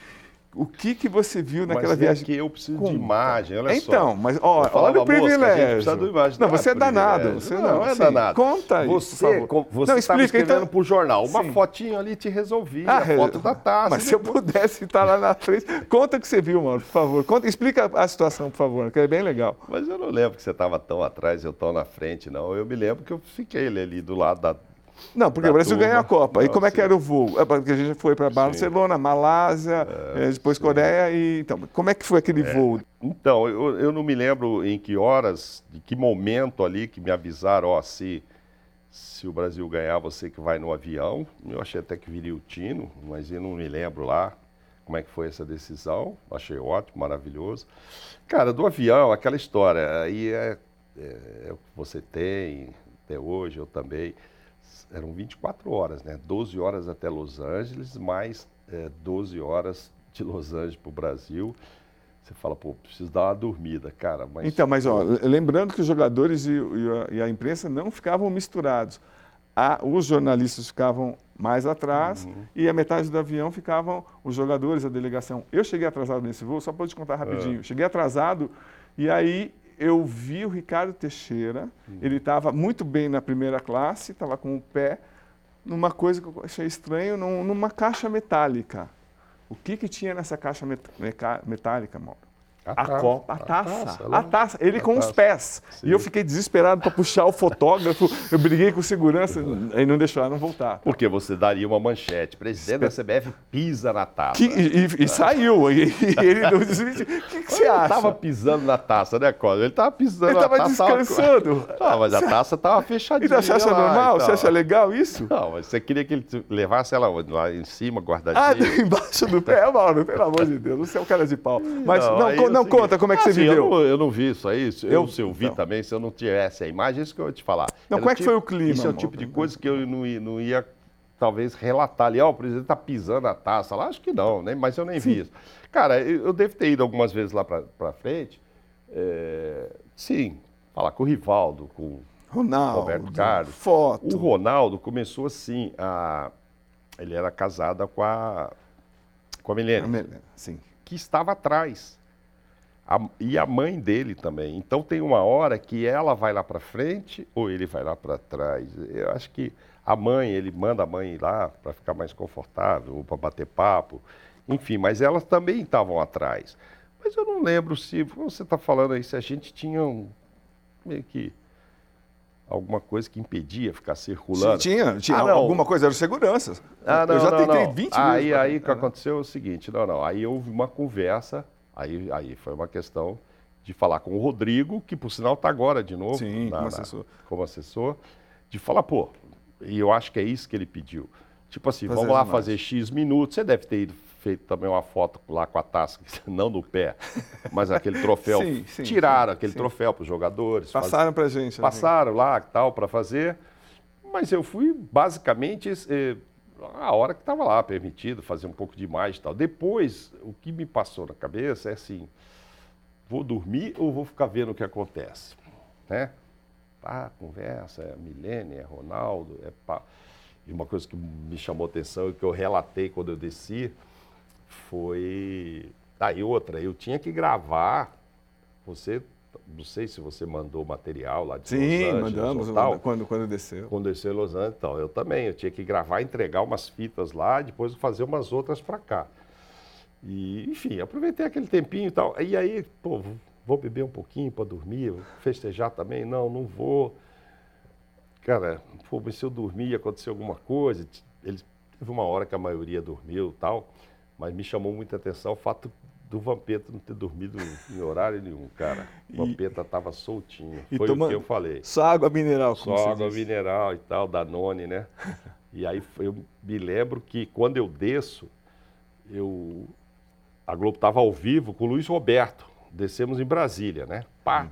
O que, que você viu naquela mas é viagem? que eu preciso Como? de imagem, olha então, só. Então, mas ó, olha o privilégio. do imagem, não, você é danado. Você não, não é sim. danado. Conta aí, você, por você não, explica, escrevendo então... para o jornal. Uma sim. fotinho ali te resolvia, ah, a foto da taça. Mas se eu pudesse estar lá na frente, conta o que você viu, mano, por favor. Conta, explica a situação, por favor, que é bem legal. Mas eu não lembro que você estava tão atrás, eu tão na frente, não. Eu me lembro que eu fiquei ali do lado da, não, porque o Brasil turma. ganhou a Copa. Não, e como é que era o voo? É porque a gente foi para Barcelona. Malásia, é, é, depois sim. Coreia. E, então, como é que foi aquele é. voo? Então, eu, eu não me lembro em que horas, de que momento ali que me avisaram, ó, se, se o Brasil ganhar, você que vai no avião. Eu achei até que viria o Tino, mas eu não me lembro lá como é que foi essa decisão. Achei ótimo, maravilhoso. Cara, do avião, aquela história, aí é, é, é o que você tem, até hoje eu também eram 24 horas, né? 12 horas até Los Angeles, mais é, 12 horas de Los Angeles para o Brasil. Você fala, pô, preciso dar uma dormida, cara. Mas... Então, mas ó, lembrando que os jogadores e, e, a, e a, imprensa não ficavam misturados. A, os jornalistas ficavam mais atrás uhum. e a metade do avião ficavam os jogadores, a delegação. Eu cheguei atrasado nesse voo, só para te contar rapidinho. É. Cheguei atrasado e aí eu vi o Ricardo Teixeira, uhum. ele estava muito bem na primeira classe, estava com o pé numa coisa que eu achei estranho, numa caixa metálica. O que, que tinha nessa caixa metálica, Mauro? A, a Copa, a taça. A taça, a taça. ele com taça. os pés. Sim. E eu fiquei desesperado para puxar o fotógrafo. Eu briguei com segurança e não deixaram voltar. Porque você daria uma manchete. Presidente da CBF pisa na taça. Que, e, e, saiu. E, ele não. O que, que você acha? Ele estava pisando na taça, né, Cláudio? Ele estava pisando ele na taça. Ele estava descansando. Ah, mas a taça estava fechadinha. E você acha normal? Então. Você acha legal isso? Não, mas você queria que ele levasse ela lá em cima, guardadinha. Ah, embaixo do pé, Mauro, pelo amor de Deus. Você é um cara de pau. Mas não, não, não conta como é que ah, você viveu. Eu não, eu não, vi isso aí. Eu, eu, se eu vi não. também, se eu não tivesse a imagem, é isso que eu ia te falar. Não, Era como é que tipo, foi o clima? Isso é o tipo de coisa que eu não, ia, não ia talvez relatar ali, ó, oh, o presidente está pisando a taça lá, acho que não, né? mas eu nem sim. vi isso. Cara, eu, eu devo ter ido algumas vezes lá para frente, é, sim, falar com o Rivaldo, com Ronaldo, Roberto Carlos. Foto. O Ronaldo começou assim a ele era casado com a, com a Milene. A Milene, sim. Que estava atrás. A, e a mãe dele também. Então tem uma hora que ela vai lá para frente ou ele vai lá para trás. Eu acho que a mãe, ele manda a mãe ir lá para ficar mais confortável, ou para bater papo. Enfim, mas elas também estavam atrás. Mas eu não lembro se, você está falando aí, se a gente tinha um, meio que alguma coisa que impedia ficar circulando. Sim, tinha, tinha ah, alguma coisa, eram seguranças. Ah, não, eu já não, tentei não. 20 aí, vezes. Aí o que aconteceu é o seguinte, não, não, aí houve uma conversa, aí, aí foi uma questão de falar com o Rodrigo, que por sinal está agora de novo Sim, na, como, assessor. Na, como assessor, de falar, pô, e eu acho que é isso que ele pediu. Tipo assim, fazer vamos lá fazer X minutos, você deve ter ido feito também uma foto lá com a taça, não do pé, mas aquele troféu. sim, sim, Tiraram sim, aquele troféu para os jogadores. Passaram para a gente. Passaram lá tal para fazer. Mas eu fui basicamente eh, a hora que estava lá, permitido fazer um pouco de mais e tal. Depois, o que me passou na cabeça é assim: vou dormir ou vou ficar vendo o que acontece? Né? Ah, conversa, é Milene, é Ronaldo, é pá. E uma coisa que me chamou atenção e que eu relatei quando eu desci foi. Tá, e outra, eu tinha que gravar. Você, não sei se você mandou material lá de Sim, Los Angeles. Sim, mandamos tal. Quando, quando desceu. Quando desceu em Los Angeles, então, eu também. Eu tinha que gravar, entregar umas fitas lá, depois fazer umas outras para cá. E, enfim, aproveitei aquele tempinho e tal. E aí, pô, vou beber um pouquinho para dormir, festejar também? Não, não vou. Cara, pô, mas se eu dormir acontecer alguma coisa, ele, teve uma hora que a maioria dormiu e tal. Mas me chamou muita atenção o fato do Vampeta não ter dormido em horário nenhum, cara. O Vampeta estava soltinho. Foi o que eu falei. Só água mineral, como Só água disse. mineral e tal, da None, né? e aí eu me lembro que quando eu desço, eu a Globo estava ao vivo com o Luiz Roberto. Descemos em Brasília, né? Pá. Hum.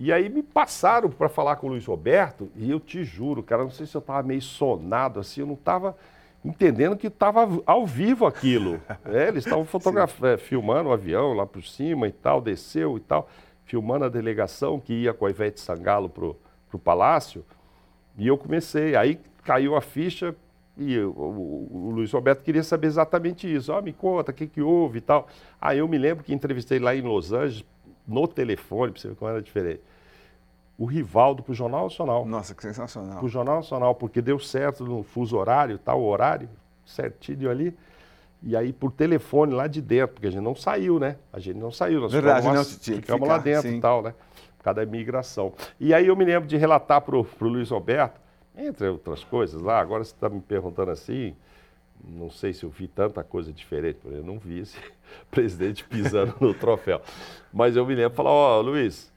E aí me passaram para falar com o Luiz Roberto e eu te juro, cara, não sei se eu estava meio sonado assim, eu não estava entendendo que estava ao vivo aquilo. É, eles estavam fotografando, é, filmando o avião lá por cima e tal, desceu e tal, filmando a delegação que ia com a Ivete Sangalo para o palácio. E eu comecei, aí caiu a ficha e o, o, o Luiz Roberto queria saber exatamente isso. Oh, me conta, o que, que houve e tal. Aí eu me lembro que entrevistei lá em Los Angeles, no telefone, para você ver como era diferente o Rivaldo para o Jornal Nacional. Nossa, que sensacional. Para o Jornal Nacional, porque deu certo no fuso horário, tal horário, certinho ali. E aí, por telefone lá de dentro, porque a gente não saiu, né? A gente não saiu, nós Verdade, ficamos, lá, ficamos lá dentro sim. e tal, né? Por causa da imigração. E aí eu me lembro de relatar para o Luiz Roberto, entre outras coisas lá, agora você está me perguntando assim, não sei se eu vi tanta coisa diferente, eu não vi esse presidente pisando no troféu. Mas eu me lembro de falar, ó, oh, Luiz,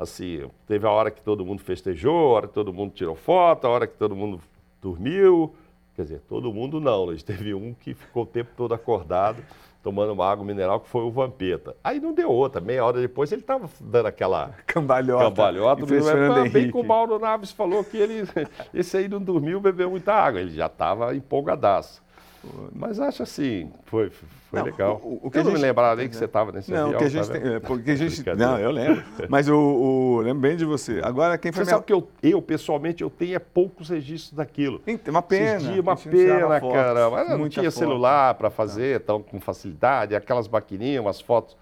assim, teve a hora que todo mundo festejou, a hora que todo mundo tirou foto, a hora que todo mundo dormiu. Quer dizer, todo mundo não, mas teve um que ficou o tempo todo acordado, tomando uma água mineral, que foi o Vampeta. Aí não deu outra, meia hora depois ele estava dando aquela cambalhota. Cambalhota, ah, bem que o Mauro Naves falou que ele, esse aí não dormiu, bebeu muita água, ele já estava empolgadaço. Mas acho assim, foi, foi não, legal. O, o que eu não gente, me lembrava nem que você estava nesse não, avião. Que a gente tá tem, é, porque a gente, não, eu lembro. Mas o, o, lembro bem de você. Agora, quem foi Você minha... sabe que eu, eu, pessoalmente, eu tenho é poucos registros daquilo. Tem uma pena. Dias, uma pena, cara. Mas não tinha foto. celular para fazer tão com facilidade. Aquelas maquininhas, umas fotos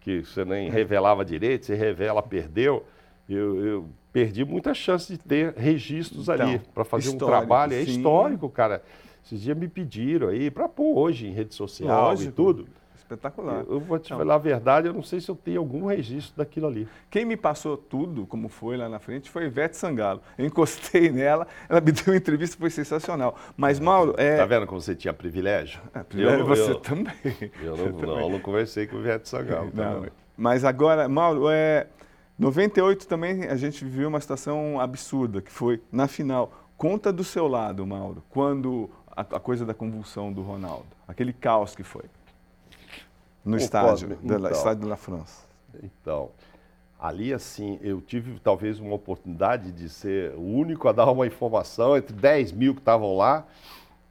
que você nem revelava direito, você revela, perdeu. Eu, eu perdi muita chance de ter registros então, ali para fazer um trabalho. É histórico, cara. Esses dias me pediram aí para pôr hoje em rede social Lógico. e tudo. Espetacular. Eu, eu vou te não. falar a verdade, eu não sei se eu tenho algum registro daquilo ali. Quem me passou tudo, como foi lá na frente, foi Ivete Sangalo. Eu encostei nela, ela me deu uma entrevista, foi sensacional. Mas, Mauro. É... Tá vendo como você tinha privilégio? É, privilégio eu, você eu, também. Eu não, também. não, não conversei com Ivete Sangalo. Não, mas agora, Mauro, é. 98 também a gente viveu uma situação absurda, que foi na final. Conta do seu lado, Mauro, quando a, a, coisa da convulsão do Ronaldo, aquele caos que foi no estádio, então, da, estádio da França. Então, ali assim, eu tive talvez uma oportunidade de ser o único a dar uma informação entre 10 mil que estavam lá.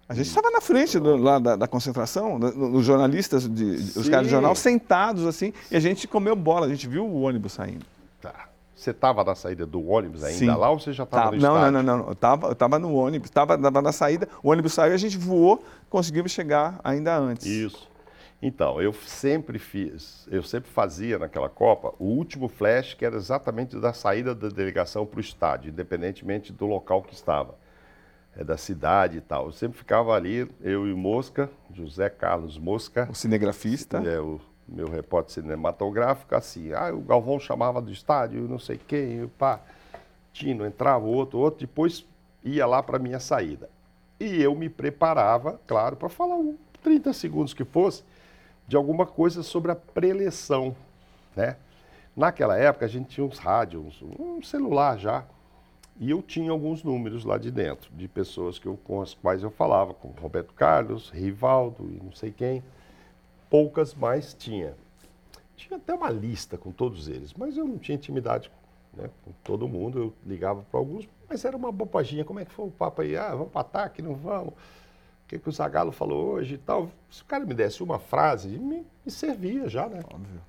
A gente estava na frente do, lá da, da concentração, os jornalistas, de, os caras do jornal sentados assim, e a gente comeu bola, a gente viu o ônibus saindo. Tá. Você estava na saída do ônibus ainda Sim. lá ou você já estava no não, estádio? não, não, não. Eu estava eu tava no ônibus, estava na saída, o ônibus saiu, a gente voou, conseguimos chegar ainda antes. Isso. Então, eu sempre fiz, eu sempre fazia naquela Copa o último flash que era exatamente da saída da delegação para o estádio, independentemente do local que estava, é da cidade e tal. Eu sempre ficava ali, eu e Mosca, José Carlos Mosca, O cinegrafista. é o meu repórter cinematográfico, assim, ah, o Galvão chamava do estádio, não sei quem, pá, Tino entrava, outro, outro, depois ia lá para minha saída. E eu me preparava, claro, para falar um 30 segundos que fosse, de alguma coisa sobre a preleção, né? Naquela época a gente tinha uns rádios, um celular já, e eu tinha alguns números lá de dentro, de pessoas que eu, com as quais eu falava, como Roberto Carlos, Rivaldo e não sei quem. Poucas mais tinha. Tinha até uma lista com todos eles, mas eu não tinha intimidade né, com todo mundo, eu ligava para alguns, mas era uma bobaginha, como é que foi o papo aí? Ah, vamos para ataque, não vamos? O que, que o Zagallo falou hoje e tal? Se o cara me desse uma frase, me, me servia já, né? Óbvio.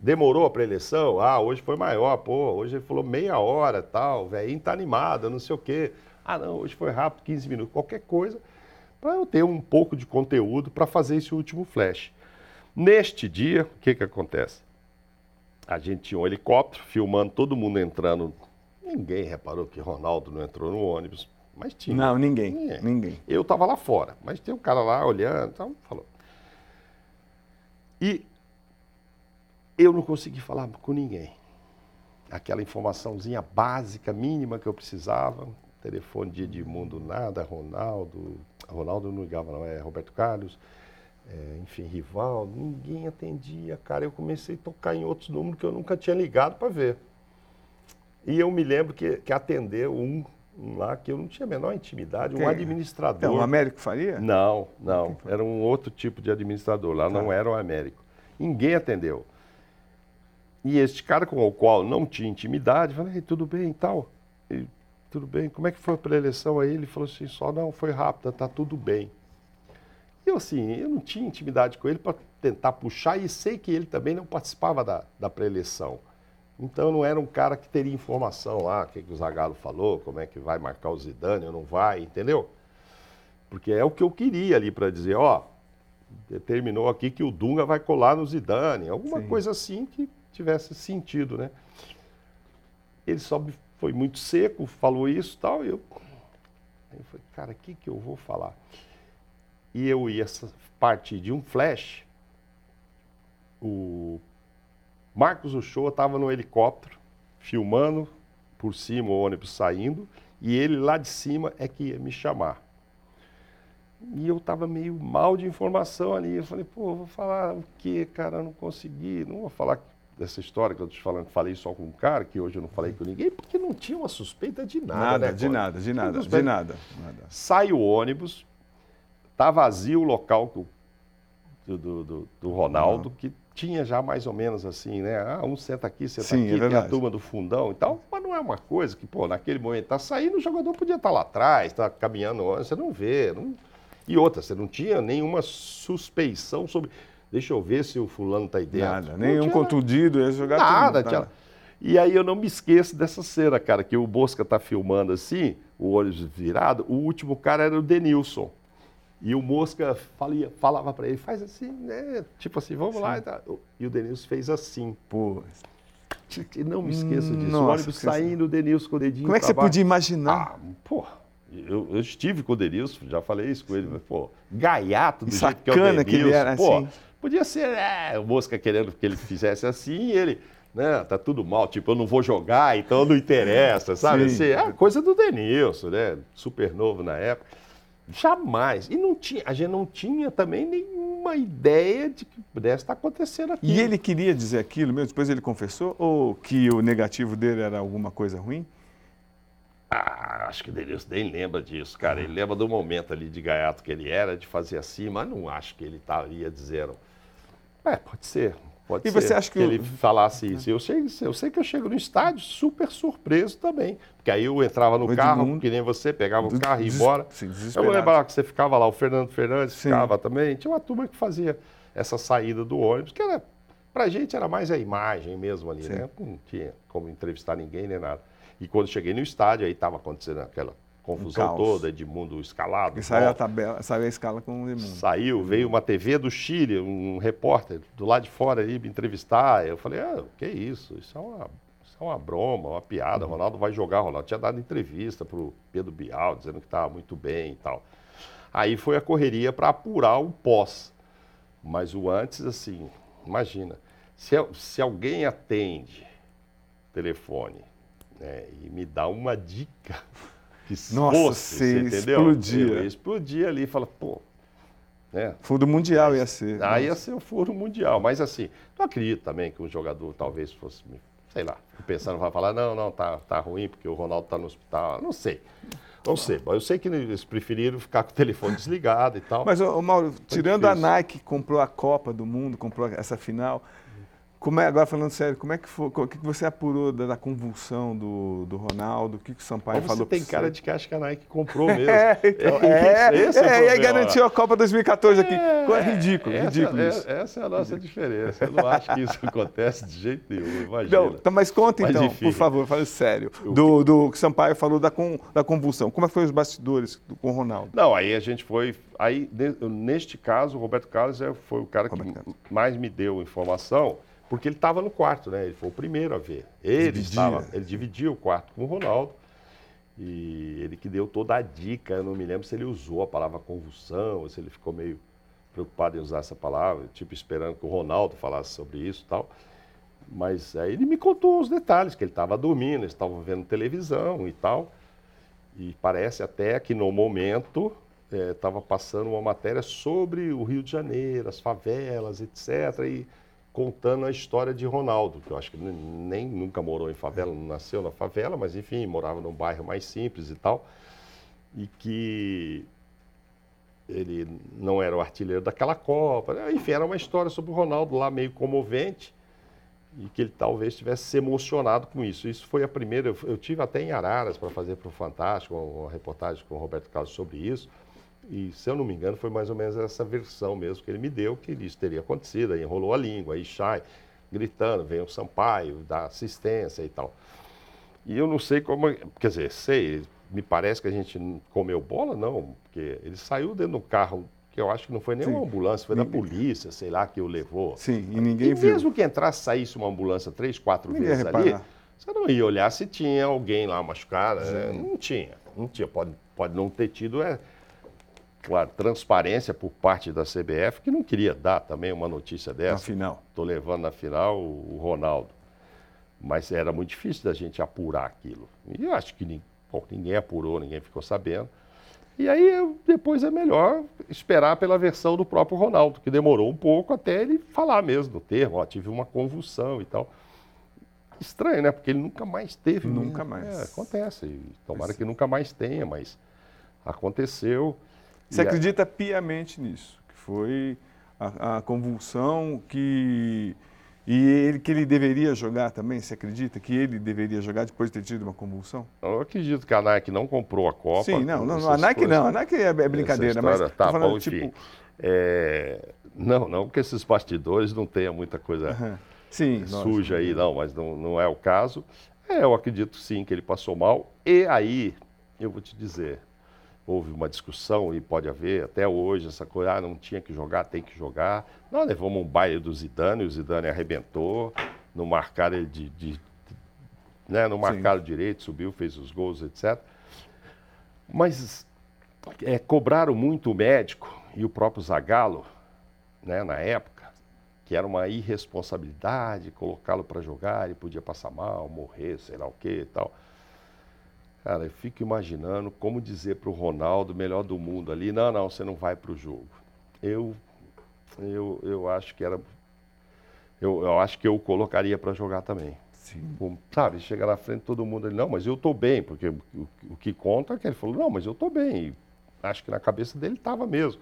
Demorou a pré-eleição? Ah, hoje foi maior, pô, hoje ele falou meia hora tal, o velhinho tá animado, não sei o quê. Ah, não, hoje foi rápido, 15 minutos, qualquer coisa, para eu ter um pouco de conteúdo para fazer esse último flash. Neste dia, o que que acontece? A gente tinha um helicóptero filmando todo mundo entrando. Ninguém reparou que Ronaldo não entrou no ônibus, mas tinha. Não, ninguém. Ninguém. Ninguém. Eu estava lá fora, mas tem um cara lá olhando, então falou. E eu não consegui falar com ninguém. Aquela informaçãozinha básica, mínima que eu precisava. Telefone de Edmundo, nada, Ronaldo. Ronaldo não ligava, não, é Roberto Carlos. É, enfim, Rivaldo. Ninguém atendia, cara. Eu comecei a tocar em outros números que eu nunca tinha ligado para ver. E eu me lembro que, que atendeu um, um lá que eu não tinha a menor intimidade, um Quem? administrador. Então, o Américo Faria? Não, não. Era um outro tipo de administrador. Lá não Tá. era o Américo. Ninguém atendeu. E este cara com o qual não tinha intimidade, falei, tudo bem e tal. E, tudo bem, como é que foi a pré-eleição aí? Ele falou assim, só não, foi rápida, tá tudo bem. Eu assim, eu não tinha intimidade com ele para tentar puxar e sei que ele também não participava da, da pré-eleição. Então não era um cara que teria informação lá, o que, que o Zagallo falou, como é que vai marcar o Zidane ou não vai, entendeu? Porque é o que eu queria ali para dizer, ó, determinou aqui que o Dunga vai colar no Zidane, alguma Sim. coisa assim que tivesse sentido, né? Ele só foi muito seco, falou isso e tal, e eu, aí eu falei, cara, o que, que eu vou falar? E eu ia partir de um flash, o Marcos Uchoa estava no helicóptero, filmando por cima o ônibus saindo, e ele lá de cima é que ia me chamar. E eu estava meio mal de informação ali. Eu falei, pô, vou falar o quê, cara? Eu não consegui. Não vou falar dessa história que eu estou te falando, falei só com um cara, que hoje eu não falei com ninguém, porque não tinha uma suspeita de nada. Nada, né, de nada, de nada, de nada. nada. Sai o ônibus, tá vazio o local do, do, do- do Ronaldo, que tinha já mais ou menos assim, né? Ah, um senta aqui, senta Sim, é aqui, tem a turma do fundão e tal, mas não é uma coisa que, pô, naquele momento tá saindo, o jogador podia estar lá atrás, tá caminhando, você não vê. Não... E outra, você não tinha nenhuma suspeição sobre. Deixa eu ver se o fulano tá aí dentro. Nada. Não Nenhum tinha contundido ia jogar Nada, tudo, tinha... E aí eu não me esqueço dessa cena, cara, que o Bosca tá filmando assim, o olho virado, o último cara era o Denilson. E o Mosca falia, falava para ele, faz assim, né? Tipo assim, vamos lá. E, e o Denilson fez assim. Pô, E não me esqueço disso. Nossa, o ônibus saindo, o Denilson com o dedinho como é que você baixo. podia imaginar? Ah, pô, eu, eu estive com o Denilson, já falei isso com ele, mas, pô, gaiato do E jeito que é o sacana Denilson, que ele era, pô, assim. podia ser, é, o Mosca querendo que ele fizesse assim e ele, né, tá tudo mal, tipo, eu não vou jogar, então não interessa, sabe? Sim. Assim, é coisa do Denilson, né, super novo na época. Jamais. E não tinha, a gente não tinha também nenhuma ideia de que pudesse estar acontecendo aqui. E ele queria dizer aquilo mesmo? Depois ele confessou? Ou que o negativo dele era alguma coisa ruim? Ah, acho que o Denilson nem lembra disso, cara. Ele lembra do momento ali de gaiato que ele era, de fazer assim, mas não acho que ele estaria dizendo. É, pode ser. Pode E ser você acha que o- ele falasse isso? Eu sei, eu sei que eu chego no estádio super surpreso também. Porque aí eu entrava no carro, Edmundo- que nem você, pegava o Des- carro e ia des- embora. sim, eu lembrava que você ficava lá, o Fernando Fernandes Sim. ficava também. Tinha uma turma que fazia essa saída do ônibus, que era pra gente era mais a imagem mesmo ali, Sim. né? Não tinha como entrevistar ninguém nem nada. E quando cheguei no estádio, aí estava acontecendo aquela confusão um toda, Edmundo escalado. E saiu a tabela, saiu a escala com o Edmundo. Saiu, veio uma TV do Chile, um repórter do lado de fora aí me entrevistar. Eu falei, ah, que isso? Isso é uma, isso é uma broma, uma piada. Uhum. Ronaldo vai jogar. Ronaldo tinha dado entrevista para o Pedro Bial, dizendo que estava muito bem e tal. Aí foi a correria para apurar o pós. Mas o antes, assim, imagina, se, se alguém atende telefone né, e me dá uma dica que Nossa, fosse, você entendeu? Explodia. Eu explodia ali e fala, pô. Né? Furo mundial ia ser. Aí ia ser o furo mundial. Mas assim, não acredito também que um jogador talvez fosse, sei lá, pensando, vai falar, não, não, tá, tá ruim porque o Ronaldo tá no hospital. Não sei. Não sei, eu sei que eles preferiram ficar com o telefone desligado e tal. Mas, ô, Mauro, Foi tirando difícil. a Nike, comprou a Copa do Mundo, comprou essa final, como é, agora falando sério, como é que foi, o que você apurou da, da convulsão do, do Ronaldo? O que, que o Sampaio Mas falou? Você tem cara você? de que acha que a Nike comprou mesmo. é, então, é, esse, esse é, é, e aí garantiu a Copa 2014 aqui. É, ridículo, essa, ridículo é, isso. Essa é a nossa diferença. Eu não acho que isso acontece de jeito nenhum, imagina. Não, então, mas conta mas, então, enfim, por favor, fale sério. Do, do que Sampaio falou da, da convulsão. Como é foi os bastidores do, com o Ronaldo? Não, aí a gente foi... Aí, neste caso, o Roberto Carlos é, foi o cara que mais me deu informação porque ele estava no quarto, né? Ele foi o primeiro a ver. Ele dividia. estava, ele dividia o quarto com o Ronaldo. E ele que deu toda a dica. Eu não me lembro se ele usou a palavra convulsão, ou se ele ficou meio preocupado em usar essa palavra, tipo esperando que o Ronaldo falasse sobre isso e tal. Mas aí ele me contou os detalhes, que ele estava dormindo, eles estavam vendo televisão e tal. E parece até que no momento estava eh, é, passando uma matéria sobre o Rio de Janeiro, as favelas, etc. E contando a história de Ronaldo, que eu acho que nem nunca morou em favela, não nasceu na favela, mas enfim, morava num bairro mais simples e tal, e que ele não era o artilheiro daquela Copa, né? enfim, era uma história sobre o Ronaldo lá meio comovente e que ele talvez tivesse se emocionado com isso. Isso foi a primeira, eu, eu tive até em Araras para fazer para o Fantástico uma reportagem com o Roberto Carlos sobre isso. E, se eu não me engano, foi mais ou menos essa versão mesmo que ele me deu, que isso teria acontecido. Aí enrolou a língua, aí Chay gritando, vem o Sampaio, dá assistência e tal. E eu não sei como, quer dizer, sei, me parece que a gente comeu bola, não, porque ele saiu dentro do carro, que eu acho que não foi nem Sim. uma ambulância, foi ninguém... da polícia, sei lá, que o levou. Sim, e ninguém e viu. mesmo que entrasse, saísse uma ambulância três, quatro ninguém vezes ali, você não ia olhar se tinha alguém lá machucado, né? não tinha, não tinha, pode, pode não ter tido, é claro, transparência por parte da CBF, que não queria dar também uma notícia dessa. Na final. Estou levando na final o Ronaldo. Mas era muito difícil da gente apurar aquilo. E eu acho que ninguém, bom, ninguém apurou, ninguém ficou sabendo. E aí depois é melhor esperar pela versão do próprio Ronaldo, que demorou um pouco até ele falar mesmo do termo, ó, tive uma convulsão e tal. Estranho, né? Porque ele nunca mais teve. Nunca mais. É, acontece. Tomara que nunca mais tenha, mas aconteceu. Você acredita piamente nisso? Que foi a, a, convulsão que. E ele, que ele deveria jogar também? Você acredita que ele deveria jogar depois de ter tido uma convulsão? Eu acredito que a Nike não comprou a Copa. Sim, não, não a Nike coisas, não. A Nike é, é brincadeira, mas. Tá, falando, bom, tipo... É, não, não que esses bastidores não tenham muita coisa uhum. sim, suja aí, não, mas não, não é o caso. É, eu acredito sim que ele passou mal. E aí, eu vou te dizer, houve uma discussão e pode haver até hoje essa coisa, ah, não tinha que jogar, tem que jogar. Nós levamos um baile do Zidane, o Zidane arrebentou, não marcaram de, de, de né, não marcaram Sim. direito, subiu, fez os gols, etc. Mas é, cobraram muito o médico e o próprio Zagallo, né, na época, que era uma irresponsabilidade colocá-lo para jogar, ele podia passar mal, morrer, sei lá o que e tal. Cara, eu fico imaginando como dizer para o Ronaldo, melhor do mundo ali, não, não, você não vai para o jogo. Eu, eu, eu acho que era, eu, eu acho que eu colocaria para jogar também. Sim. sabe, chega na frente todo mundo ali, não, mas eu estou bem, porque o, o, que conta é que ele falou, não, mas eu estou bem. E acho que na cabeça dele estava mesmo.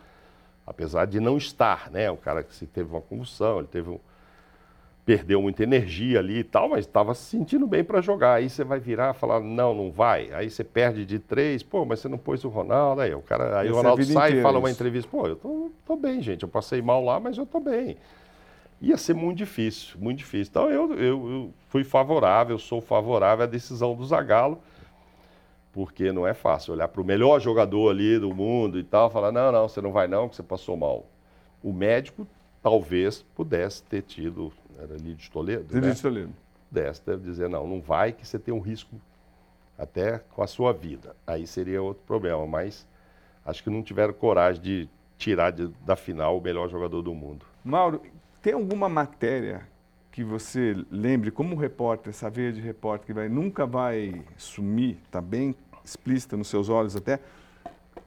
Apesar de não estar, né? O cara que se teve uma convulsão, ele teve um, perdeu muita energia ali e tal, mas estava se sentindo bem para jogar. Aí você vai virar e falar, não, não vai. Aí você perde de três, pô, mas você não pôs o Ronaldo. Aí o, cara, aí o Ronaldo sai e fala uma entrevista, pô, eu tô, tô bem, gente, eu passei mal lá, mas eu tô bem. ia ser muito difícil, muito difícil. Então eu, eu, eu fui favorável, sou favorável à decisão do Zagallo, porque não é fácil olhar para o melhor jogador ali do mundo e tal, falar, não, não, você não vai não, que você passou mal. O médico talvez pudesse ter tido, era Lídio Toledo, Lídio né? Toledo. Pudesse dizer, não, não vai que você tem um risco até com a sua vida. Aí seria outro problema, mas acho que não tiveram coragem de tirar de, da final o melhor jogador do mundo. Mauro, tem alguma matéria que você lembre como repórter, essa veia de repórter que vai, nunca vai sumir, está bem explícita nos seus olhos até,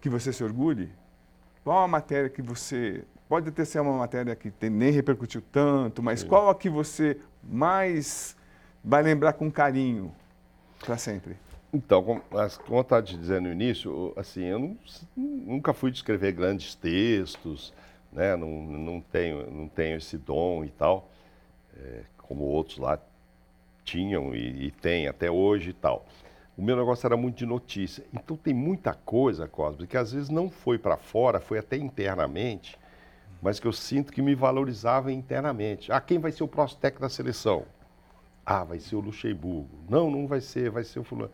que você se orgulhe? Qual a matéria que você. Pode até ser uma matéria que tem, nem repercutiu tanto, mas Sim. qual a que você mais vai lembrar com carinho para sempre? Então, como, eu estava te dizendo no início, assim, eu não, nunca fui de escrever grandes textos, né? não, não, tenho, não tenho esse dom e tal, é, como outros lá tinham e, e têm até hoje e tal. O meu negócio era muito de notícia. Então tem muita coisa, Cosme, que às vezes não foi para fora, foi até internamente, mas que eu sinto que me valorizava internamente. Ah, quem vai ser o próximo técnico da seleção? Ah, vai ser o Luxemburgo. Não, não vai ser, vai ser o fulano.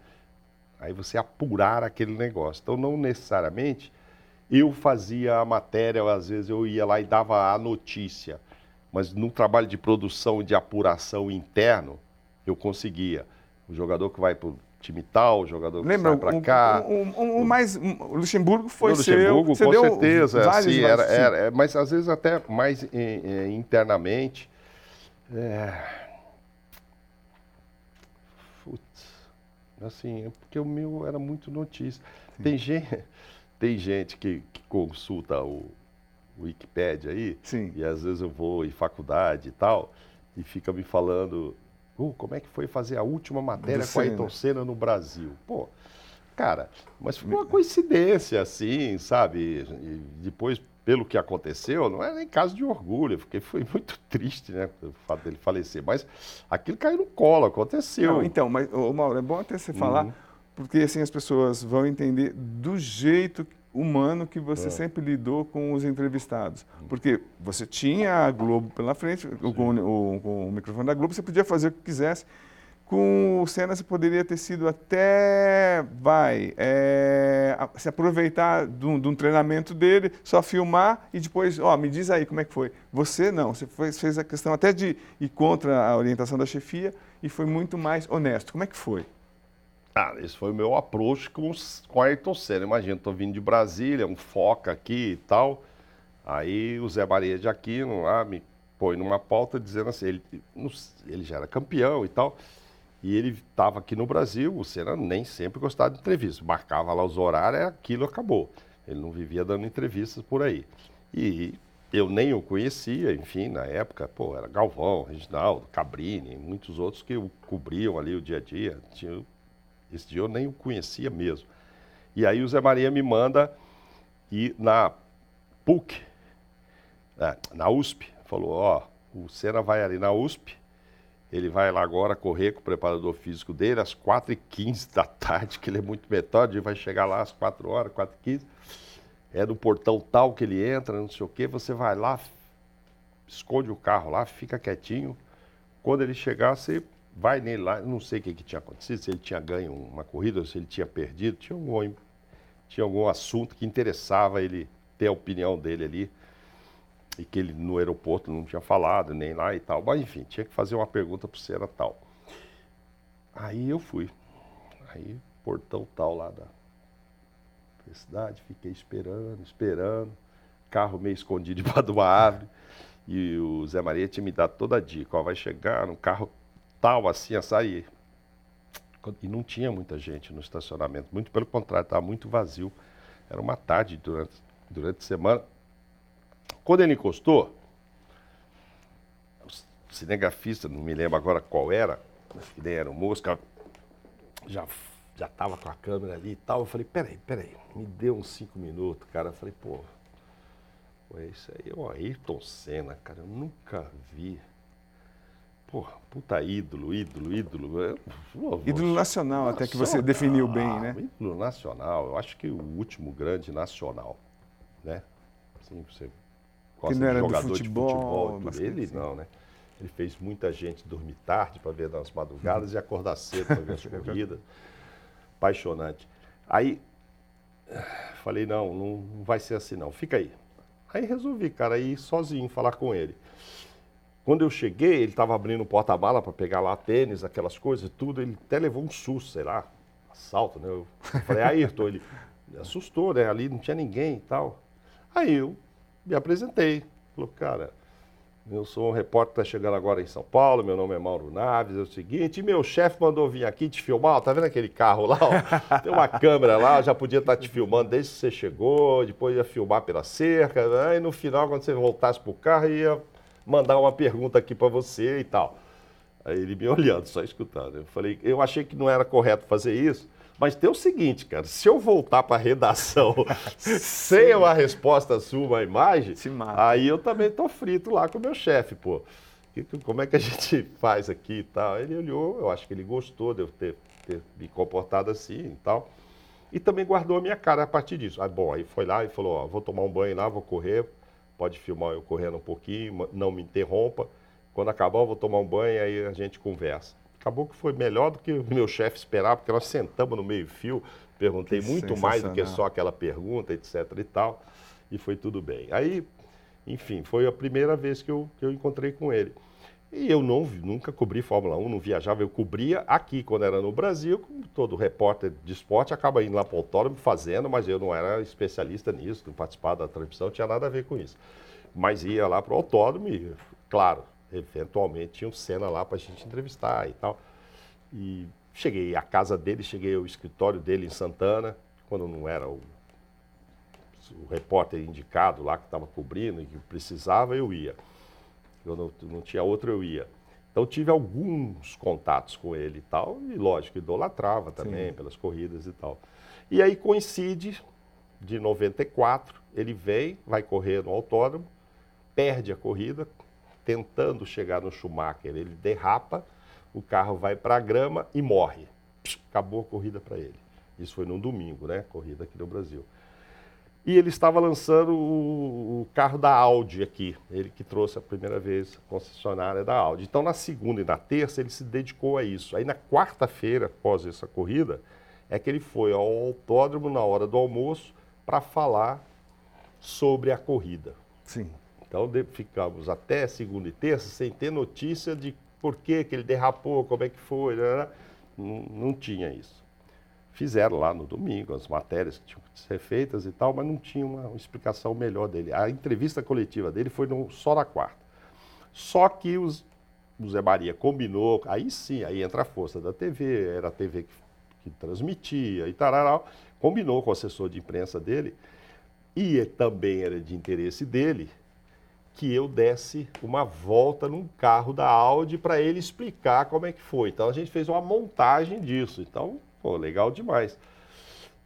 Aí você apurar aquele negócio. Então, não necessariamente eu fazia a matéria, às vezes eu ia lá e dava a notícia, mas no trabalho de produção e de apuração interno, eu conseguia. O jogador que vai para o time tal, jogador que Lembra, vai para cá. O, o, o, mais, o Luxemburgo foi o Luxemburgo, seu, com certeza. Vários, assim, era, era, mas às vezes até mais internamente. É... Assim, é porque o meu era muito notícia. Tem gente, tem gente que, que consulta o, o Wikipedia aí, Sim. e às vezes eu vou em faculdade e tal, e fica me falando, oh, como é que foi fazer a última matéria Do com a Ayrton Senna no Brasil? Pô, cara, mas foi uma coincidência, assim, sabe? E depois pelo que aconteceu, não é nem caso de orgulho, porque foi muito triste, né, o fato dele falecer. Mas aquilo caiu no colo, aconteceu. Não, então, mas, ô, Mauro, é bom até você falar, uhum. porque assim as pessoas vão entender do jeito humano que você é. sempre lidou com os entrevistados. Uhum. Porque você tinha a Globo pela frente, com o, com o microfone da Globo, você podia fazer o que quisesse. Com o Senna você poderia ter sido até, vai, é, se aproveitar de um, de um, treinamento dele, só filmar e depois, ó, me diz aí como é que foi. Você não, você fez, fez a questão até de ir contra a orientação da chefia e foi muito mais honesto. Como é que foi? Ah, esse foi o meu approach com, com a Ayrton Senna. Imagina, estou vindo de Brasília, um foca aqui e tal. Aí o Zé Maria de Aquino lá me põe numa pauta dizendo assim, ele, ele já era campeão e tal. E ele estava aqui no Brasil, o Senna nem sempre gostava de entrevista. Marcava lá os horários, aquilo acabou. Ele não vivia dando entrevistas por aí. E eu nem o conhecia, enfim, na época, pô, era Galvão, Reginaldo, Cabrini, muitos outros que cobriam ali o dia a dia. Tinha, esse dia eu nem o conhecia mesmo. E aí o Zé Maria me manda ir na PUC, né, na USP, falou, ó, o Senna vai ali na USP, ele vai lá agora correr com o preparador físico dele às 4h15 da tarde, que ele é muito metódico, vai chegar lá às 4 horas, 4h15. É no portão tal que ele entra, não sei o quê. Você vai lá, esconde o carro lá, fica quietinho. Quando ele chegar, você vai nele lá. não sei o que, que tinha acontecido, se ele tinha ganho uma corrida, se ele tinha perdido. Tinha algum, tinha algum assunto que interessava ele ter a opinião dele ali e que ele no aeroporto não tinha falado, nem lá e tal. Mas enfim, tinha que fazer uma pergunta para o Senna tal. Aí eu fui. Aí, portão tal lá da cidade, fiquei esperando, esperando. Carro meio escondido debaixo de uma árvore. E o Zé Maria tinha me dado toda a dica, ó, vai chegar no carro tal, assim, a sair. E não tinha muita gente no estacionamento, muito pelo contrário, estava muito vazio. Era uma tarde durante, durante a semana. Quando ele encostou, o cinegrafista, não me lembro agora qual era, nem era o Mosca, já já estava com a câmera ali e tal. Eu falei, peraí, peraí, me deu uns cinco minutos, cara. Eu falei, pô, é isso aí, o Ayrton Senna, cara, eu nunca vi. Pô, puta ídolo, ídolo, ídolo. Pô, ídolo nacional, até que você definiu bem, né? Ídolo nacional, eu acho que o último grande nacional, né? Assim, você gosta não de jogador futebol, de futebol. tudo. Ele sim. não, né? Ele fez muita gente dormir tarde para ver nas madrugadas e acordar cedo para ver as corridas. Apaixonante. Aí falei, não não vai ser assim não, fica aí. Aí resolvi, cara, ir sozinho falar com ele. Quando eu cheguei, ele estava abrindo o porta-mala para pegar lá tênis, aquelas coisas, tudo. Ele até levou um susto, sei lá, assalto, né? Eu falei, Ayrton, ele assustou, né? Ali não tinha ninguém e tal. Aí eu me apresentei. Falou, cara, eu sou um repórter que está chegando agora em São Paulo, meu nome é Mauro Naves, é o seguinte, meu chefe mandou vir aqui te filmar, ó, tá vendo aquele carro lá, ó? Tem uma câmera lá, já podia estar te filmando desde que você chegou, depois ia filmar pela cerca, né? e no final, quando você voltasse pro carro, ia mandar uma pergunta aqui para você e tal. Aí ele me olhando, só escutando. Eu falei, eu achei que não era correto fazer isso, mas tem o seguinte, cara, se eu voltar para a redação sem uma resposta sua, uma imagem, aí eu também tô frito lá com o meu chefe, pô. Como é que a gente faz aqui e tal? Ele olhou, eu acho que ele gostou de eu ter, ter me comportado assim e tal. E também guardou a minha cara a partir disso. Aí, bom, aí foi lá e falou, ó, vou tomar um banho lá, vou correr, pode filmar eu correndo um pouquinho, não me interrompa. Quando acabar, eu vou tomar um banho e aí a gente conversa. Acabou que foi melhor do que o meu chefe esperava, porque nós sentamos no meio-fio, perguntei Que muito mais do que só aquela pergunta, etc e tal, e foi tudo bem. Aí, enfim, foi a primeira vez que eu, que eu encontrei com ele. E eu não, nunca cobri Fórmula 1, não viajava, eu cobria aqui quando era no Brasil, como todo repórter de esporte acaba indo lá para o autódromo fazendo, mas eu não era especialista nisso, não participava da transmissão, não tinha nada a ver com isso. Mas ia lá para o autódromo e, claro, eventualmente tinha um Senna lá para a gente entrevistar e tal. E cheguei à casa dele, cheguei ao escritório dele em Santana, quando não era o, o repórter indicado lá que estava cobrindo e que precisava, eu ia. Eu não, não tinha outro, eu ia. Então tive alguns contatos com ele e tal, e lógico, idolatrava também Sim. pelas corridas e tal. E aí coincide, de 94, ele vem, vai correr no autódromo, perde a corrida, tentando chegar no Schumacher, ele derrapa, o carro vai para a grama e morre. Acabou a corrida para ele. Isso foi num domingo, né? Corrida aqui no Brasil. E ele estava lançando o, o carro da Audi aqui, ele que trouxe a primeira vez a concessionária da Audi. Então, na segunda e na terça, ele se dedicou a isso. Aí, na quarta-feira, após essa corrida, é que ele foi ao autódromo na hora do almoço para falar sobre a corrida. Sim. Então ficamos até segunda e terça sem ter notícia de por que, que ele derrapou, como é que foi. né? Não, não tinha isso. Fizeram lá no domingo as matérias que tinham que ser feitas e tal, mas não tinha uma, explicação melhor dele. A entrevista coletiva dele foi no- só na quarta. Só que os, o Zé Maria combinou, aí sim, aí entra a força da TV, era a TV que, que transmitia e tararau, combinou com o assessor de imprensa dele, e também era de interesse dele, que eu desse uma volta num carro da Audi para ele explicar como é que foi. Então a gente fez uma montagem disso. Então, pô, legal demais.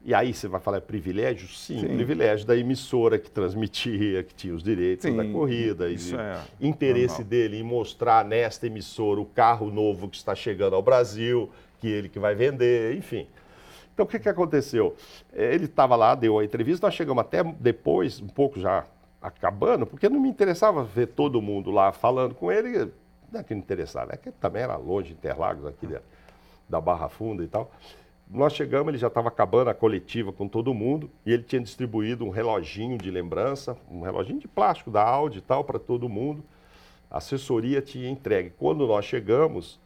E aí você vai falar é privilégio? Sim, Sim. privilégio da emissora que transmitia, que tinha os direitos Sim, da corrida. isso e é interesse normal. dele em mostrar nesta emissora o carro novo que está chegando ao Brasil, que ele que vai vender, enfim. Então, o que, que aconteceu? Eh, Ele estava lá, deu a entrevista, nós chegamos até depois, um pouco já acabando, porque não me interessava ver todo mundo lá falando com ele, não é que não interessava, é que também era longe, Interlagos, aqui da Barra Funda e tal. Nós chegamos, ele já estava acabando a coletiva com todo mundo, e ele tinha distribuído um reloginho de lembrança, um reloginho de plástico da Audi e tal, para todo mundo. A assessoria tinha entregue. Quando nós chegamos,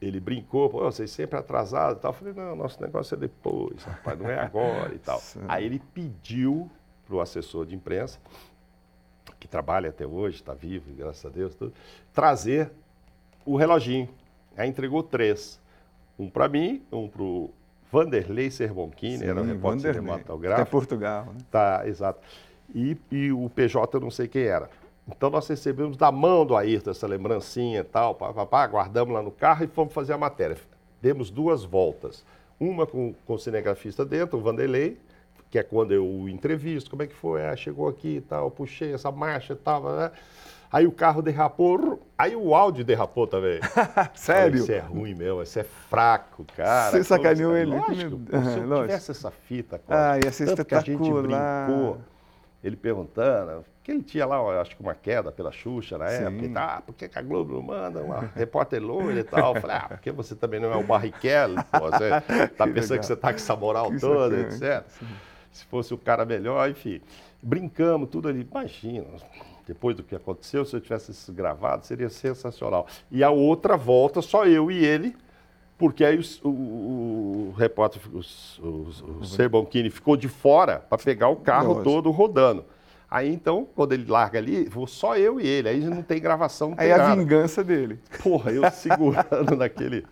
ele brincou, pô, vocês sempre atrasados e tal. Eu falei, não, nosso negócio é depois, rapaz, não é agora e tal. Aí ele pediu para o assessor de imprensa, que trabalha até hoje, está vivo, graças a Deus, tudo, trazer o reloginho. Aí entregou três. Um para mim, um para o Vanderlei Serboncini, era um repórter Vanderlei. cinematográfico. Até Portugal, né? Tá, exato. E, e o PJ eu não sei quem era. Então nós recebemos da mão do Ayrton essa lembrancinha e tal, pá, pá, pá, guardamos lá no carro e fomos fazer a matéria. Demos duas voltas. Uma com, com o cinegrafista dentro, o Vanderlei, que é quando eu o entrevisto, como é que foi? Ah, chegou aqui e tal, puxei essa marcha e tal, né? Aí o carro derrapou, aí o áudio derrapou também. Sério? Isso é ruim mesmo, isso é fraco, cara. Você sacaneou ele? Lógico, pô, se eu lógico. tivesse essa fita, Ah, Cláudio, ia ser tanto que a gente brincou, ele perguntando porque ele tinha lá, acho que uma queda pela Xuxa na Sim. época e tal. Ah, por que, a Globo não manda uma repórter loira e tal? Eu falei, ah, porque você também não é o Barrichello, pô, você tá que pensando legal. que você tá com essa moral que toda, etc. Sim. Se fosse o cara melhor, enfim. Brincamos, tudo ali. Imagina, depois do que aconteceu, se eu tivesse isso gravado, seria sensacional. E a outra volta, só eu e ele, porque aí o, o, o repórter, o, o, o Serbonchini ficou de fora para pegar o carro Nossa. todo rodando. Aí então, quando ele larga ali, vou só eu e ele, aí não tem gravação. Não aí tem a nada. vingança dele. Porra, eu segurando naquele.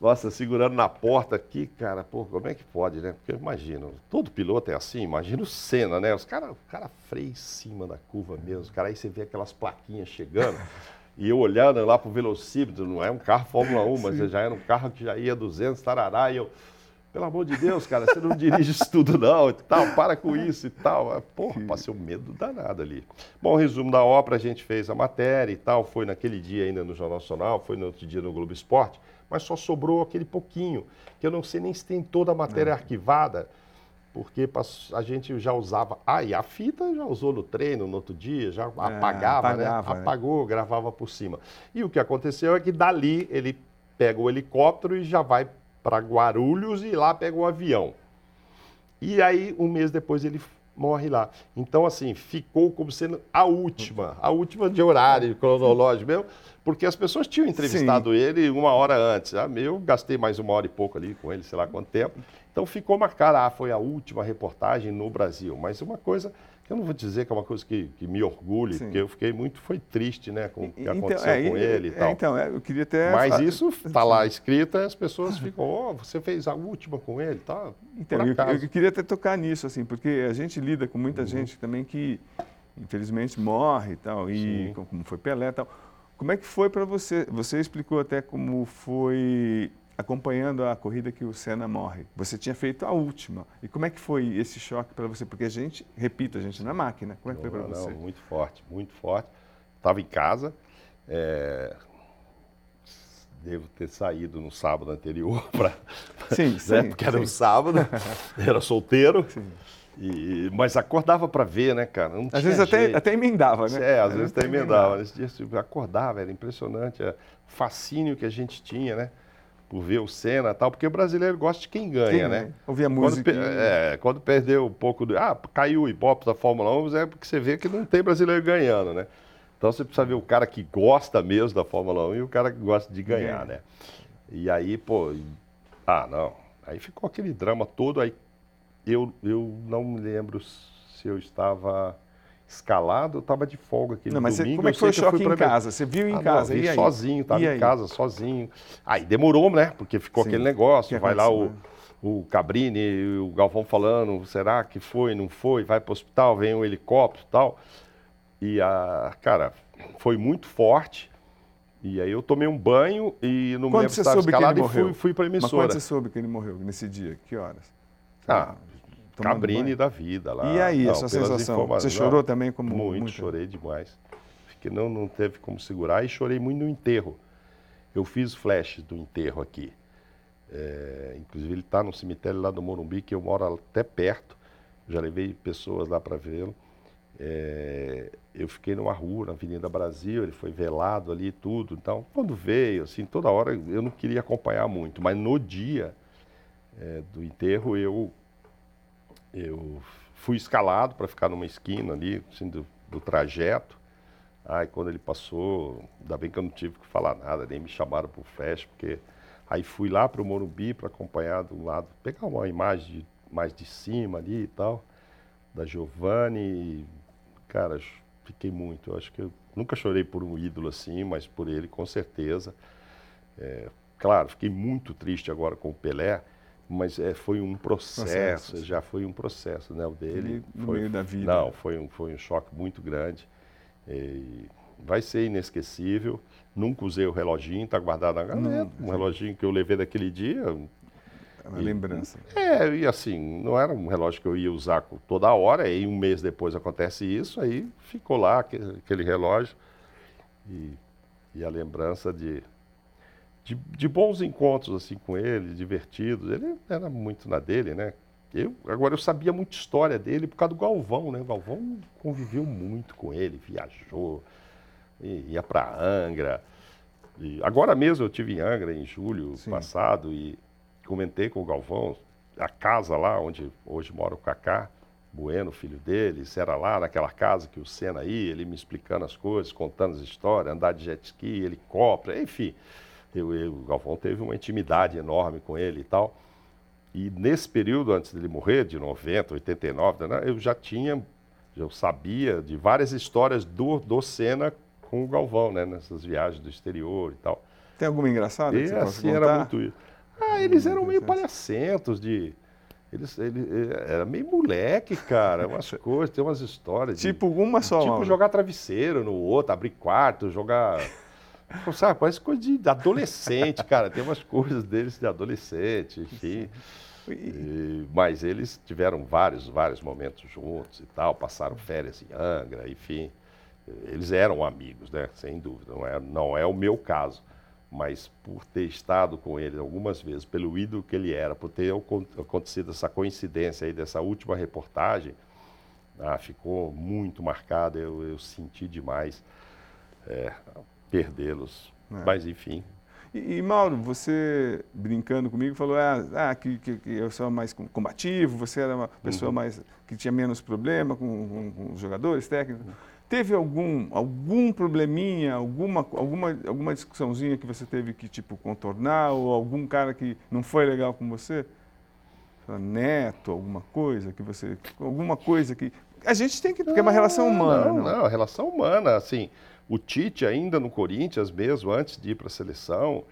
Nossa, segurando na porta aqui, cara, pô, como é que pode, né? Porque eu imagino, todo piloto é assim, imagina o Senna, né? Os caras, o cara freia em cima da curva mesmo, cara, aí você vê aquelas plaquinhas chegando, e eu olhando lá pro velocímetro, não é um carro Fórmula 1, mas já era um carro que já ia 200, tarará, e eu, pelo amor de Deus, cara, você não dirige isso tudo não, e tal, para com isso e tal. Porra, passei um medo danado ali. Bom, resumo da ópera, a gente fez a matéria e tal, foi naquele dia ainda no Jornal Nacional, foi no outro dia no Globo Esporte, mas só sobrou aquele pouquinho, que eu não sei nem se tem toda a matéria não. arquivada, porque a gente já usava. Ah, e a fita já usou no treino no outro dia, já apagava, é, apagava né? né? Apagou, gravava por cima. E o que aconteceu é que dali ele pega o helicóptero e já vai para Guarulhos e lá pega o avião. E aí, um mês depois, ele morre lá. Então, assim, ficou como sendo a última, a última de horário cronológico mesmo, porque as pessoas tinham entrevistado Sim. ele uma hora antes. Ah, eu gastei mais uma hora e pouco ali com ele, sei lá quanto tempo. Então ficou marcado, ah, foi a última reportagem no Brasil. Mas uma coisa eu não vou dizer que é uma coisa que, que me orgulhe, Sim. porque eu fiquei muito, foi triste, né, com o que então, aconteceu é, com ele e é, tal. Então, é, eu queria até... Mas isso está lá escrito, as pessoas ficam, ó, oh, você fez a última com ele, tá? Então, eu, eu, queria até tocar nisso, assim, porque a gente lida com muita uhum. gente também que, infelizmente, morre e tal, e Sim. como foi Pelé e tal. Como é que foi para você? Você explicou até como foi acompanhando a corrida que o Senna morre. Você tinha feito a última. E como é que foi esse choque para você? Porque a gente, repito, a gente na máquina. Como é que não, foi para você? Muito forte, muito forte. Estava em casa. É... Devo ter saído no sábado anterior para. Sim, né? sim. Porque era sim. um sábado, era solteiro. Sim. E, mas acordava para ver, né, cara? Não às vezes até, até emendava, né? É, às, às vezes até emendava. Nesse dia eu acordava, era impressionante o fascínio que a gente tinha, né? Por ver o Senna e tal, porque o brasileiro gosta de quem ganha, quem, né? Ouvia música. Quando, é, quando perdeu um pouco do. Ah, caiu o Ibope da Fórmula 1, é porque você vê que não tem brasileiro ganhando, né? Então você precisa ver o cara que gosta mesmo da Fórmula 1 e o cara que gosta de ganhar, é. né? E aí, pô, ah, não. Aí ficou aquele drama todo, aí eu, eu não me lembro se eu estava escalado, eu estava de folga aquele não, mas domingo. como é que foi o choque em casa? Você viu em ah, casa? Não, vi sozinho, estava em casa, sozinho. Aí demorou, né? Porque ficou Sim. aquele negócio, vai lá o, o Cabrini, o Galvão falando, será que foi, não foi? Vai para o hospital, vem um helicóptero e tal. E, a, cara, foi muito forte. E aí eu tomei um banho e no momento que estava escalado e fui, fui para a emissora. Mas quando você soube que ele morreu nesse dia? Que horas? Ah, Cabrini banho. da vida lá. E aí, não, essa sensação? Você chorou também como muito? Muito, chorei demais. Fiquei, não, não teve como segurar e chorei muito no enterro. Eu fiz flashes do enterro aqui. É, inclusive ele está no cemitério lá do Morumbi, que eu moro até perto. Já levei pessoas lá para vê-lo. É, eu fiquei numa rua, na Avenida Brasil, ele foi velado ali e tudo. Então, quando veio, assim, toda hora eu não queria acompanhar muito, mas no dia é, do enterro eu eu fui escalado para ficar numa esquina ali, assim, do, do trajeto. Aí quando ele passou, ainda bem que eu não tive que falar nada, nem me chamaram para o flash, porque aí fui lá para o Morumbi para acompanhar do lado, pegar uma imagem de, mais de cima ali e tal, da Giovanni. Cara, fiquei muito. Eu acho que eu nunca chorei por um ídolo assim, mas por ele com certeza. É, claro, fiquei muito triste agora com o Pelé, mas é, foi um processo, processo, já foi um processo, né, o dele. no foi, meio da vida. Não, foi um, foi um choque muito grande. E vai ser inesquecível. Nunca usei o reloginho, está guardado na gaveta. Um reloginho que eu levei daquele dia. É uma lembrança. É, e assim, não era um relógio que eu ia usar toda hora, e um mês depois acontece isso, aí ficou lá aquele, aquele relógio. E, e a lembrança de, de, de, bons encontros assim com ele, divertidos. Ele era muito na dele, né? eu, agora eu sabia muita história dele por causa do Galvão, né? O Galvão conviveu muito com ele, viajou, ia para Angra. E agora mesmo eu tive em Angra em julho Sim. passado e comentei com o Galvão a casa lá onde hoje mora o Cacá. Bueno, filho dele, era lá naquela casa que o Senna ia, ele me explicando as coisas, contando as histórias, andar de jet ski, helicóptero, enfim. Eu, eu, o Galvão teve uma intimidade enorme com ele e tal. E nesse período, antes dele morrer, de 90, 89, né, eu já tinha, eu sabia de várias histórias do, do Senna com o Galvão, né, nessas viagens do exterior e tal. Tem alguma engraçada? E assim, era muito isso. Ah, eles eram meio palhacentos de... Eles, ele, era meio moleque, cara, umas coisas, tem umas histórias. Tipo, de, uma só. Tipo, jogar travesseiro no outro, abrir quarto, jogar Sabe, parece coisa de adolescente, cara. Tem umas coisas deles de adolescente, enfim. E, mas eles tiveram vários, vários momentos juntos e tal, passaram férias em Angra, enfim. Eles eram amigos, né? Sem dúvida. Não é, não é o meu caso. Mas por ter estado com ele algumas vezes, pelo ídolo que ele era, por ter acontecido essa coincidência aí dessa última reportagem, ah, ficou muito marcado. Eu, eu senti demais. É, perdê-los. É. Mas, enfim. E, e, Mauro, você brincando comigo falou ah, ah que, que, que, eu sou mais combativo, você era uma pessoa uhum. mais que tinha menos problema com, com, com os jogadores técnicos. Uhum. Teve algum, algum probleminha, alguma, alguma, alguma discussãozinha que você teve que tipo contornar ou algum cara que não foi legal com você? Neto, alguma coisa que você, alguma coisa que a gente tem que porque é uma relação humana. Não, não, não relação humana, assim. O Tite, ainda no Corinthians mesmo, antes de ir para a seleção,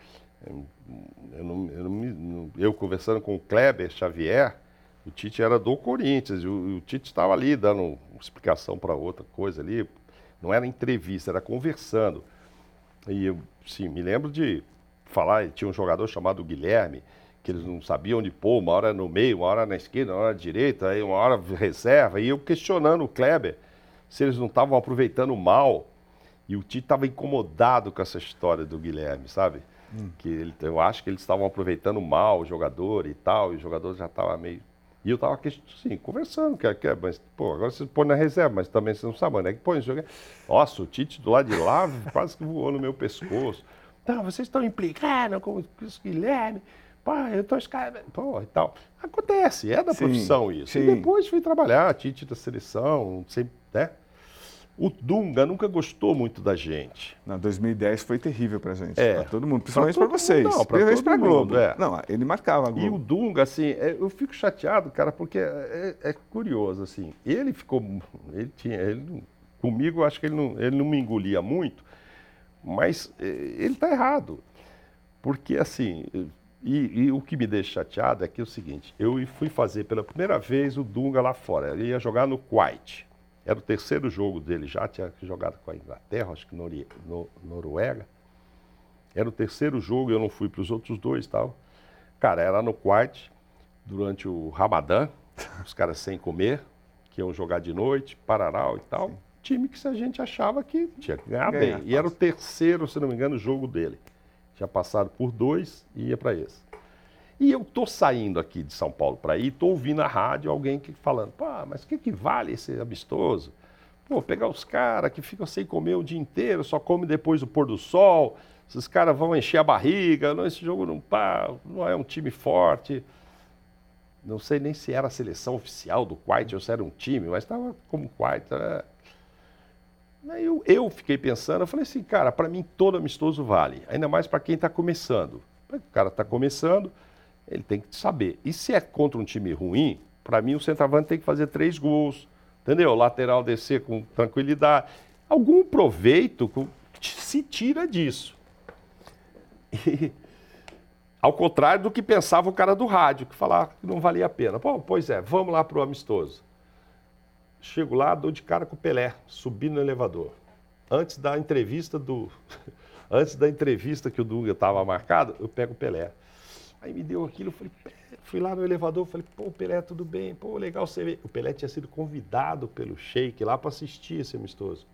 eu, não, eu, não, eu, conversando com o Kleber Xavier, o Tite era do Corinthians, e o, o Tite estava ali dando uma explicação para outra coisa ali, não era entrevista, era conversando. E eu, sim, me lembro de falar, tinha um jogador chamado Guilherme, que eles não sabiam onde pôr, uma hora no meio, uma hora na esquerda, uma hora na direita, aí uma hora reserva, e eu questionando o Kleber se eles não estavam aproveitando mal e o Tite estava incomodado com essa história do Guilherme, sabe? Hum. Que ele, eu acho que eles estavam aproveitando mal o jogador e tal, e o jogador já estava meio. E eu estava assim, conversando, que, que, mas, pô, agora você põe na reserva, mas também você não sabe, né? Que põe jogo. Nossa, o Tite do lado de lá quase que voou no meu pescoço. Não, vocês estão implicados com isso, Guilherme. Pô, eu estou escrevendo. Pô, e tal. Acontece, é da sim, profissão isso. Sim. E depois fui trabalhar, Tite da seleção, sempre, né? O Dunga nunca gostou muito da gente. Na 2010 foi terrível pra gente. É. Pra todo mundo, principalmente para vocês. Não, pra principalmente pra Globo. É. Não, ele marcava a Globo. E o Dunga, assim, é, eu fico chateado, cara, porque é, é, é, curioso, assim. Ele ficou. Ele tinha. Ele, comigo, acho que ele não, ele não me engolia muito, mas é, ele tá errado. Porque, assim. E, e, o que me deixa chateado é que é o seguinte: eu fui fazer pela primeira vez o Dunga lá fora. Ele ia jogar no Kuwait. Era o terceiro jogo dele já, tinha jogado com a Inglaterra, acho que Nori, no, Noruega. Era o terceiro jogo, eu não fui para os outros dois tal. Cara, era no quarto, durante o Ramadã, os caras sem comer, que iam jogar de noite, Pararal e tal. Sim. Time que a gente achava que tinha que ganhar Ganha, bem. E era o terceiro, se não me engano, jogo dele. Tinha passado por dois e ia para esse. E eu tô saindo aqui de São Paulo para ir, tô ouvindo a rádio alguém que falando, pá, mas o que, que vale esse amistoso? Pô, pegar os caras que ficam sem comer o dia inteiro, só come depois do pôr do sol, esses caras vão encher a barriga, não, esse jogo não, pá, não é um time forte. Não sei nem se era a seleção oficial do Kuwait ou se era um time, mas estava como Kuwait. Né? Aí eu, eu fiquei pensando, eu falei assim, cara, para mim todo amistoso vale, ainda mais para quem está começando. O cara está começando, ele tem que saber. E se é contra um time ruim, para mim o centroavante tem que fazer três gols, entendeu? Lateral descer com tranquilidade. Algum proveito se tira disso. E, ao contrário do que pensava o cara do rádio, que falava que não valia a pena. Pô, pois é, vamos lá para o amistoso. Chego lá, dou de cara com o Pelé, subi no elevador. Antes da entrevista do. Antes da entrevista que o Dunga estava marcado, eu pego o Pelé. Aí me deu aquilo, falei, fui lá no elevador, falei, pô, Pelé, tudo bem? Pô, legal você ver. O Pelé tinha sido convidado pelo Sheik lá para assistir esse amistoso.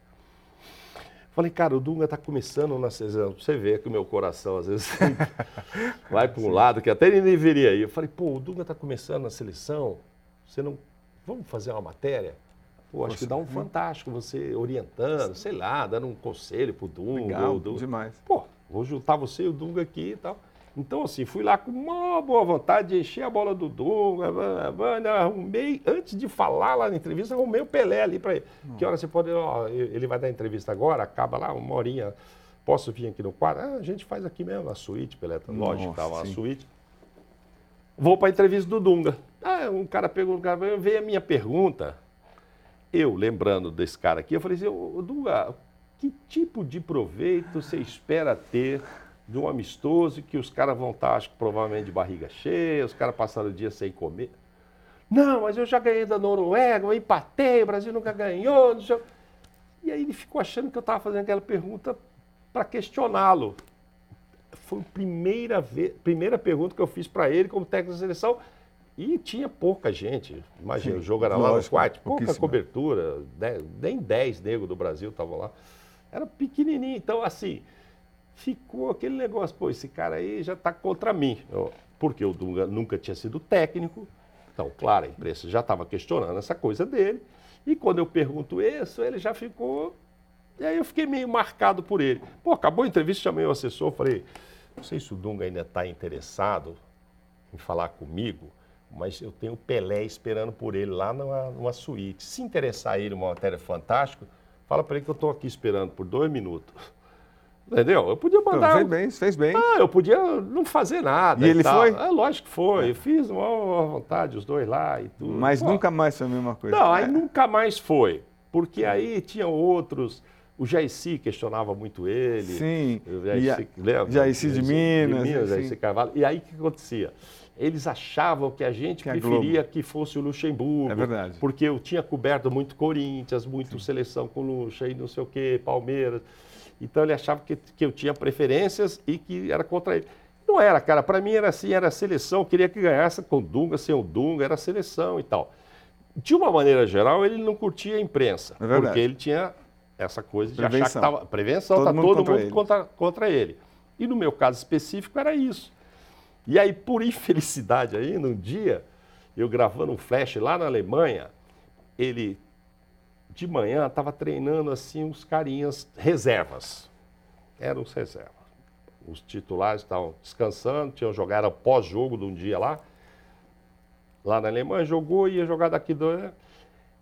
Falei, cara, o Dunga tá começando na seleção. Você vê que o meu coração às vezes vai para um lado que até nem deveria ir. Eu falei, pô, o Dunga tá começando na seleção. você não. Vamos fazer uma matéria? Pô, acho que dá um fantástico você orientando, sei lá, dando um conselho pro Dunga. Legal, do... demais. Pô, vou juntar você e o Dunga aqui e tal. Então, assim, fui lá com uma boa vontade de encher a bola do Dunga, arrumei, antes de falar lá na entrevista, arrumei o Pelé ali para ele. Que hora você pode, ó, ele vai dar entrevista agora, acaba lá, uma horinha, posso vir aqui no quadro? Ah, a gente faz aqui mesmo, na suíte, Pelé, tá lógico, tava na suíte. Vou para a entrevista do Dunga. Ah, um cara pergunta, veio a minha pergunta, eu, lembrando desse cara aqui, eu falei assim, Dunga, que tipo de proveito você espera ter de um amistoso que os caras vão estar, acho que provavelmente de barriga cheia, os caras passaram o dia sem comer. Não, mas eu já ganhei da Noruega, eu empatei, o Brasil nunca ganhou. E aí ele ficou achando que eu estava fazendo aquela pergunta para questioná-lo. Foi a primeira, vez, primeira pergunta que eu fiz para ele como técnico da seleção. E tinha pouca gente. Imagina, Sim, o jogo era lá no quarto, pouca cobertura. nem 10 negros do Brasil estavam lá. Era pequenininho. Então, assim, ficou aquele negócio, pô, esse cara aí já está contra mim. Porque o Dunga nunca tinha sido técnico, então, claro, a imprensa já estava questionando essa coisa dele. E quando eu pergunto isso, ele já ficou. E aí eu fiquei meio marcado por ele. Pô, acabou a entrevista, chamei o assessor, falei, não sei se o Dunga ainda está interessado em falar comigo, mas eu tenho o Pelé esperando por ele lá numa, numa suíte. Se interessar ele uma matéria fantástica, fala para ele que eu estou aqui esperando por dois minutos. Entendeu? Eu podia mandar. fez bem, fez bem. Ah, eu podia não fazer nada. E, e ele tal. foi? É, lógico que foi. É. Eu fiz uma vontade, os dois lá e tudo. Mas Pô. nunca mais foi a mesma coisa. Não, é. aí nunca mais foi. Porque aí tinha outros. O Jaici questionava muito ele. Sim. O Jaici, lembra? Jaici de Minas. De Minas, Jaici Carvalho. E aí o que acontecia? Eles achavam que a gente que preferia a que fosse o Luxemburgo. É verdade. Porque eu tinha coberto muito Corinthians, muito Sim. seleção com Luxa e não sei o quê, Palmeiras. Então ele achava que, que eu tinha preferências e que era contra ele. Não era, cara. Para mim era assim, era seleção. Eu queria que ganhasse com Dunga, sem o Dunga, era seleção e tal. De uma maneira geral, ele não curtia a imprensa. É porque ele tinha essa coisa de prevenção. achar que estava. Prevenção, todo tá mundo todo contra mundo contra, contra ele. E no meu caso específico era isso. E aí, por infelicidade aí, num dia, eu gravando um flash lá na Alemanha, ele de manhã estava treinando assim os carinhas reservas. Eram os reservas. Os titulares estavam descansando, tinham jogado pós-jogo de um dia lá. Lá na Alemanha, jogou, ia jogar daqui do.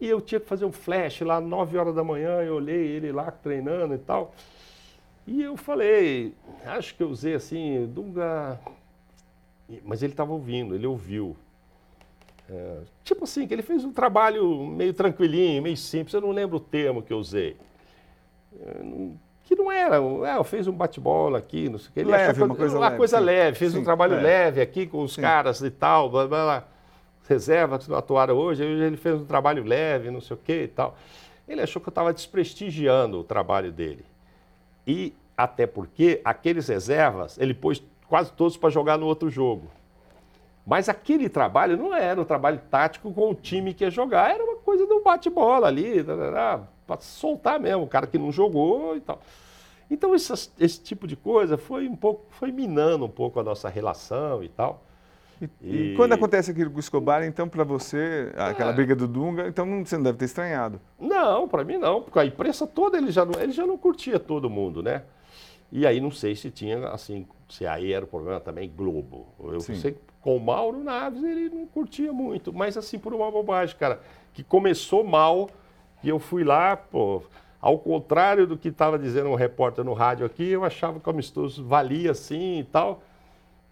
E eu tinha que fazer um flash lá, 9 horas da manhã, eu olhei ele lá treinando e tal. E eu falei, acho que eu usei assim, Dunga. Mas ele estava ouvindo, ele ouviu. É, tipo assim, que ele fez um trabalho meio tranquilinho, meio simples, eu não lembro o termo que eu usei. É, que não era, é, fez um bate-bola aqui, não sei o que. Ele leve, uma coisa, uma leve, coisa leve, fez sim, um trabalho é. leve aqui com os sim. caras e tal, blá, blá, blá. reservas que não atuaram hoje, ele fez um trabalho leve, não sei o que e tal. Ele achou que eu estava desprestigiando o trabalho dele. E até porque aqueles reservas, ele pôs quase todos para jogar no outro jogo. Mas aquele trabalho não era um trabalho tático com o time que ia jogar, era uma coisa do bate-bola ali, para soltar mesmo, o cara que não jogou e tal. Então esse, esse tipo de coisa foi um pouco, foi minando um pouco a nossa relação e tal. E, e... quando acontece aquilo com o Escobar, então para você, aquela é. briga do Dunga, então você não deve ter estranhado. Não, para mim não, porque a imprensa toda ele já não, ele já não curtia todo mundo, né? E aí não sei se tinha assim, se aí era o problema também Globo. Eu Sim. sei com o Mauro Naves, ele não curtia muito, mas assim, por uma bobagem, cara, que começou mal, e eu fui lá, pô, ao contrário do que estava dizendo um repórter no rádio aqui, eu achava que o amistoso valia assim e tal,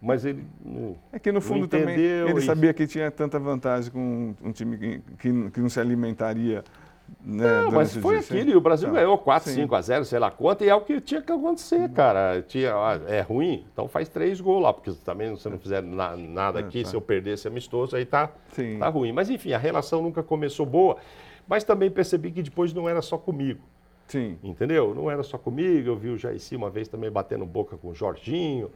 mas ele não É que no fundo também ele sabia que tinha tanta vantagem com um time que, que, que não se alimentaria né, não, mas foi aquilo, e o Brasil tá. ganhou 4, Sim. 5 a 0, sei lá quanto, e é o que tinha que acontecer, cara. Tinha, é ruim, então faz três gols lá, porque também se não fizer na, nada aqui, é, tá. se eu perdesse amistoso, aí tá, tá ruim. Mas enfim, a relação nunca começou boa, mas também percebi que depois não era só comigo. Sim. Entendeu? Não era só comigo, eu vi o Jair uma vez também batendo boca com o Jorginho.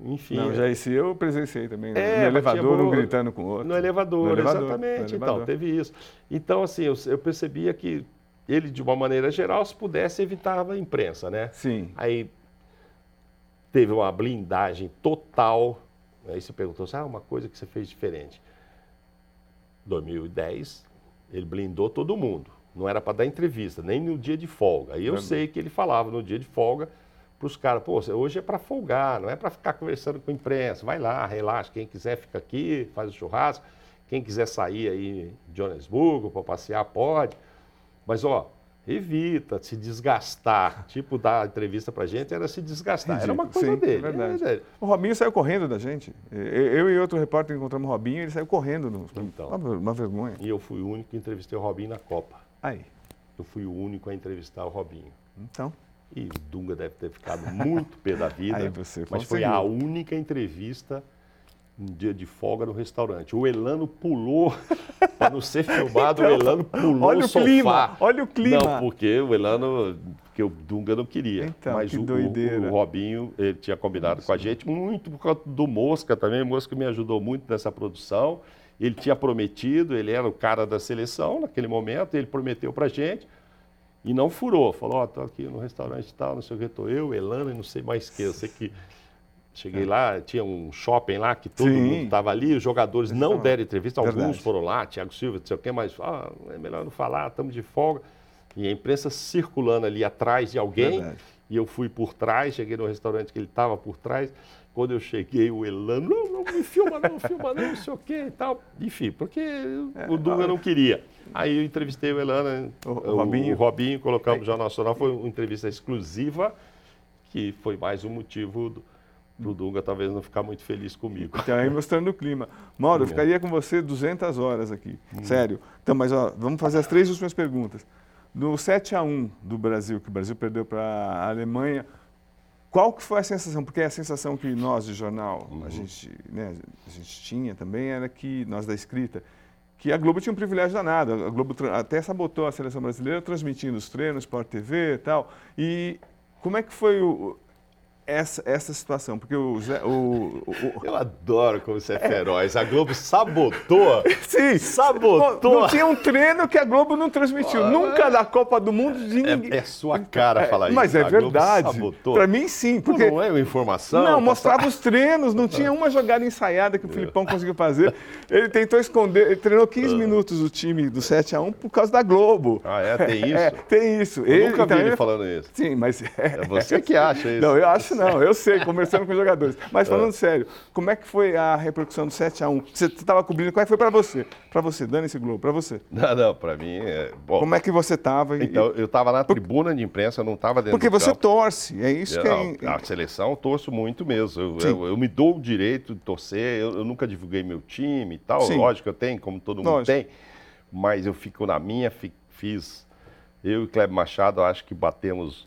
Enfim. Não, já esse eu presenciei também. É, no elevador, um gritando com o outro. No elevador, no elevador exatamente. No elevador. Então, teve isso. Então, assim, eu, eu, percebia que ele, de uma maneira geral, se pudesse, evitava a imprensa, né? Sim. Aí teve uma blindagem total. Aí você perguntou assim, ah, uma coisa que você fez diferente. 2010, ele blindou todo mundo. Não era para dar entrevista, nem no dia de folga. Aí eu sei que ele falava no dia de folga para os caras, pô, hoje é para folgar, não é para ficar conversando com a imprensa. Vai lá, relaxa, quem quiser fica aqui, faz o churrasco. Quem quiser sair aí de Johannesburgo para passear, pode. Mas, ó, evita se desgastar. Tipo, dar entrevista pra gente era se desgastar. Era uma coisa Sim, dele. É verdade. É, o Robinho saiu correndo da gente. Eu e outro repórter encontramos o Robinho, ele saiu correndo. No... Então, uma, uma, vergonha. E eu fui o único que entrevistei o Robinho na Copa. Aí. Eu fui o único a entrevistar o Robinho. Então. E o Dunga deve ter ficado muito pé da vida. Você mas foi a única entrevista um dia de folga no restaurante. O Elano pulou, para não ser filmado, então, o Elano pulou olha o sofá. clima, olha o clima. Não, porque o Elano, porque o Dunga não queria. Então, mas que o, doideira. O, o Robinho, ele tinha combinado Isso. com a gente, muito por causa do Mosca também. O Mosca me ajudou muito nessa produção. Ele tinha prometido, ele era o cara da seleção naquele momento, ele prometeu para a gente. E não furou, falou, ó, oh, tô aqui no restaurante e tal, não sei o que, tô eu, Elano e não sei mais que, eu sei que Cheguei é. lá, tinha um shopping lá que todo Sim. mundo estava ali, os jogadores não deram entrevista, alguns Verdade. foram lá, Thiago Silva, não sei o quê, mas ah, é melhor não falar, estamos de folga. E a imprensa circulando ali atrás de alguém, Verdade. e eu fui por trás, cheguei no restaurante que ele estava por trás. Quando eu cheguei, o Elano, não, não me filma não, filma não, não sei o quê e tal. Enfim, porque é, o Dunga não queria. Aí eu entrevistei o Elano, o, o, Robinho. o Robinho, colocamos no Jornal Nacional, foi uma entrevista exclusiva, que foi mais um motivo do, Dunga talvez não ficar muito feliz comigo. Então, aí mostrando o clima. Mauro, eu é. ficaria com você 200 horas aqui, hum. sério. Então, mas ó, vamos fazer as três últimas perguntas. No 7 a 1 do Brasil, que o Brasil perdeu para a Alemanha, qual que foi a sensação? Porque a sensação que nós de jornal, uhum. a, gente, né, a gente tinha também era que, nós da escrita, que a Globo tinha um privilégio danado. A Globo até sabotou a seleção brasileira transmitindo os treinos, Sport TV e tal. E como é que foi o, essa, essa situação, porque o, Zé, o, o, Eu adoro como você é feroz. A Globo sabotou. Sim. Sabotou. Não tinha um treino que a Globo não transmitiu. Ah, Nunca na Copa do Mundo de ninguém. É, é sua cara é, falar isso. Mas é verdade. Para mim, sim. Porque... Não é uma informação? Não, mostrava os treinos. Não tinha uma jogada ensaiada que o Filipão conseguiu fazer. Ele tentou esconder. Ele treinou 15 ah. minutos o time do 7 a 1 por causa da Globo. Ah, é? Tem isso? É, tem isso. Eu ele, nunca vi então, ele falando isso. Sim, mas... É, é você que acha isso. Não, eu acho não, eu sei, conversando com os jogadores. Mas falando é. sério, como é que foi a repercussão do 7x1? Você estava cobrindo, como é que foi para você? Para você, dane esse Globo, para você. Não, não, para mim é... Bom, como é que você estava? Então, eu estava na tribuna de imprensa, eu não estava dentro Porque você campo. torce, é isso que é... A seleção eu torço muito mesmo. Eu, eu, eu, me dou o direito de torcer, eu, eu, nunca divulguei meu time e tal. Sim. Lógico, eu tenho, como todo mundo Lógico. tem. Mas eu fico na minha, fiz... Eu e Kleber Machado, acho que batemos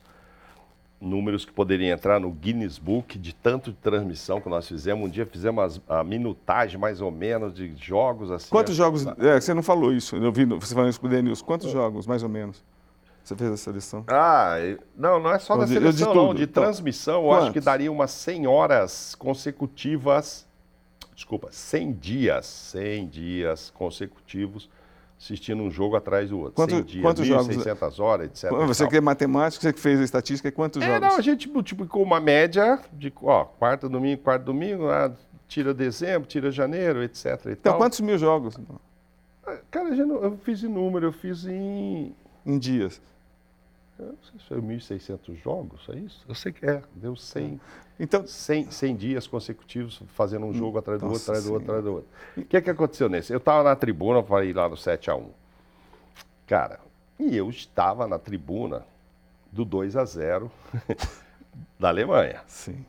números que poderiam entrar no Guinness Book de tanto de transmissão que nós fizemos. Um dia fizemos a minutagem mais ou menos de jogos assim. Quantos jogos? É, você não falou isso, eu vi você falando isso com o Denilson. Quantos jogos, mais ou menos? Você fez a seleção? Ah, não, não é só da seleção, de não, de então, transmissão. Eu acho que daria umas 100 horas consecutivas. Desculpa, 100 dias, 100 dias consecutivos assistindo um jogo atrás do outro. Quanto, dias, quantos 1.600 jogos? horas, etc. Você que é matemático, você que fez a estatística, quantos é, jogos? Não, a gente multiplicou uma média de ó, quarta, domingo, quarto, domingo, ah, tira dezembro, tira janeiro, etc. então, tal. quantos mil jogos? Ah, cara, eu fiz em número, eu fiz em... Em dias. Eu não sei se foi 1.600 jogos, é isso? Eu sei que é, deu 100. Então, 100, 100 dias consecutivos fazendo um jogo atrás do outro, atrás do outro, atrás do outro. O que, é que aconteceu nesse? Eu estava na tribuna, falei lá no 7 a 1 Cara, e eu estava na tribuna do 2 a 0 da Alemanha. Sim.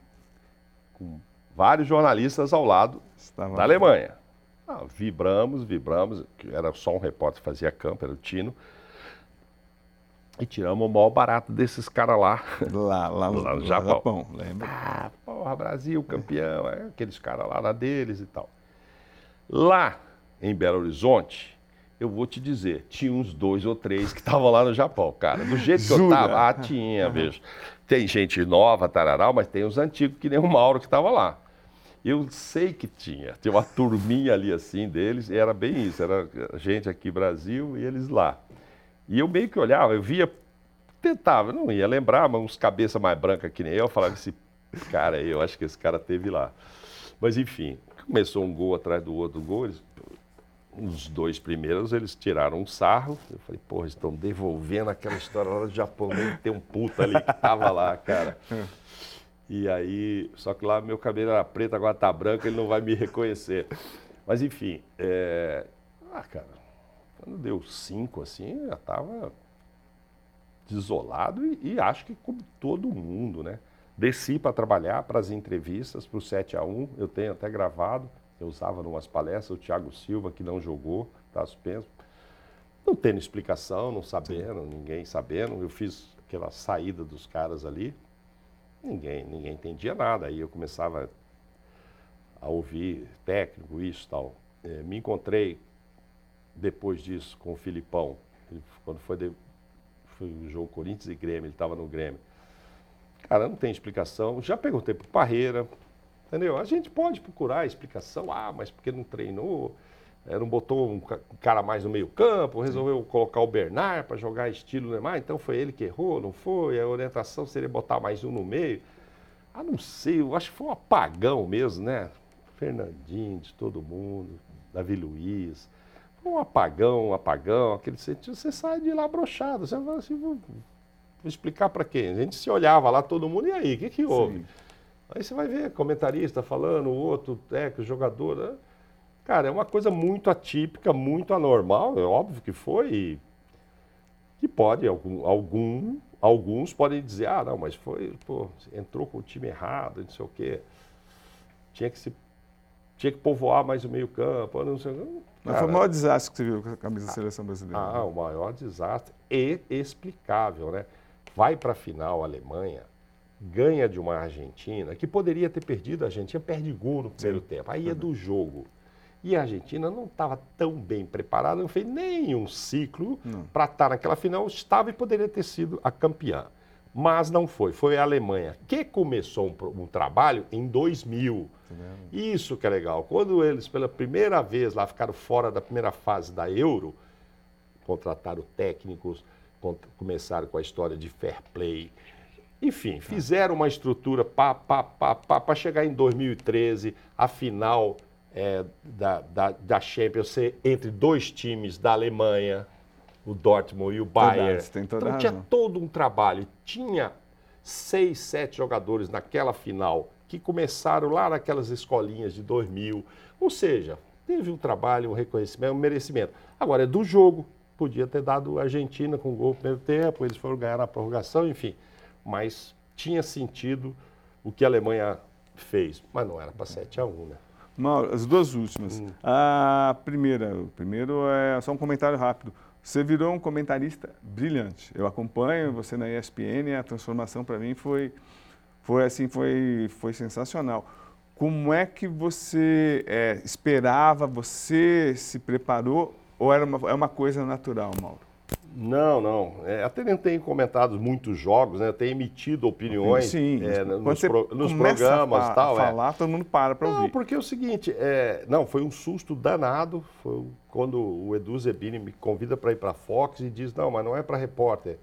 Com vários jornalistas ao lado Estava da Alemanha. Ah, vibramos, vibramos. Era só um repórter que fazia campo, era o Tino. E tiramos o maior barato desses caras lá. Lá, lá, no, lá no Japão. Japão lembra? Ah, porra, Brasil, campeão. É, aqueles caras lá, lá deles e tal. Lá em Belo Horizonte, eu vou te dizer, tinha uns dois ou três que estavam lá no Japão, cara. Do jeito que eu tava, ah, tinha, vejo. Tem gente nova, tararau, mas tem os antigos, que nem o Mauro que estava lá. Eu sei que tinha. Tinha uma turminha ali assim deles, e era bem isso. Era gente aqui Brasil e eles lá. E eu meio que olhava, eu via, tentava, não ia lembrar, mas uns cabeça mais branca que nem eu, eu falava, esse cara aí, eu acho que esse cara teve lá. Mas enfim, começou um gol atrás do outro gol, eles, os dois primeiros, eles tiraram um sarro. Eu falei, porra, estão devolvendo aquela história lá do Japão. Nem tem um puta ali que tava lá, cara. E aí, só que lá meu cabelo era preto, agora tá branco, ele não vai me reconhecer. Mas enfim, é... ah, cara, quando deu cinco assim, já tava desolado e, e acho que como todo mundo, né? Desci para trabalhar, para as entrevistas, para o 7 a 1 eu tenho até gravado, eu usava em umas palestras, o Thiago Silva, que não jogou, está suspenso. Não tendo explicação, não sabendo, ninguém sabendo. Eu fiz aquela saída dos caras ali, ninguém, ninguém entendia nada. Aí eu começava a ouvir técnico, isso e tal. É, me encontrei depois disso com o Filipão, ele, quando foi, de, foi o jogo Corinthians e Grêmio, ele estava no Grêmio. Cara, não tem explicação. Já perguntei para o Parreira, entendeu? A gente pode procurar explicação, ah, mas porque não treinou, é, não botou um cara mais no meio campo, resolveu colocar o Bernard para jogar estilo Neymar, então foi ele que errou, não foi? A orientação seria botar mais um no meio. Ah, não sei, eu acho que foi um apagão mesmo, né? Fernandinho, de todo mundo, Davi Luiz. Um apagão, um apagão, aquele sentido, você sai de lá brochado. Você fala assim, vou, vou explicar para quem? A gente se olhava lá, todo mundo, e aí, o que, que houve? Sim. Aí você vai ver comentarista falando, o outro técnico, jogador. Né? Cara, é uma coisa muito atípica, muito anormal, é óbvio que foi. E que pode, algum, algum, alguns podem dizer, ah, não, mas foi, pô, entrou com o time errado, não sei o quê. Tinha que se tinha que povoar mais o meio-campo, não sei. Mas foi o maior desastre que você viu com a camisa da seleção brasileira. Ah, né? o maior desastre e explicável, né? Vai para a final a Alemanha, ganha de uma Argentina que poderia ter perdido, a Argentina perde gol no primeiro Sim. tempo. Aí é do jogo. E a Argentina não estava tão bem preparada, não fez nenhum ciclo para estar naquela final, estava e poderia ter sido a campeã. Mas não foi, foi a Alemanha que começou um, um trabalho em 2000 isso que é legal. Quando eles, pela primeira vez, lá ficaram fora da primeira fase da Euro, contrataram técnicos, começaram com a história de fair play. Enfim, fizeram uma estrutura para chegar em 2013, a final é, da, da, da Champions ser entre dois times da Alemanha, o Dortmund e o Bayern. então tinha todo um trabalho. Tinha seis, sete jogadores naquela final que começaram lá naquelas escolinhas de 2000. Ou seja, teve um trabalho, um reconhecimento, um merecimento. Agora, é do jogo. Podia ter dado a Argentina com gol no primeiro tempo, eles foram ganhar na prorrogação, enfim. Mas tinha sentido o que a Alemanha fez. Mas não era para 7 a 1 né? Mauro, as duas últimas. Hum. A primeira, o primeiro é só um comentário rápido. Você virou um comentarista brilhante. Eu acompanho você na ESPN, a transformação para mim foi foi assim, foi, foi sensacional. Como é que você é, esperava, você se preparou ou era uma, é uma coisa natural, Mauro? Não, não. É, até nem tenho comentado muitos jogos, né? Tenho emitido opiniões Sim, é, nos, pro, nos programas e tal. É. falar, é. todo mundo para para ouvir. Não, porque é o seguinte, é, não, foi um susto danado. Foi quando o Edu Zebini me convida para ir para a Fox e diz, não, mas não é para repórter.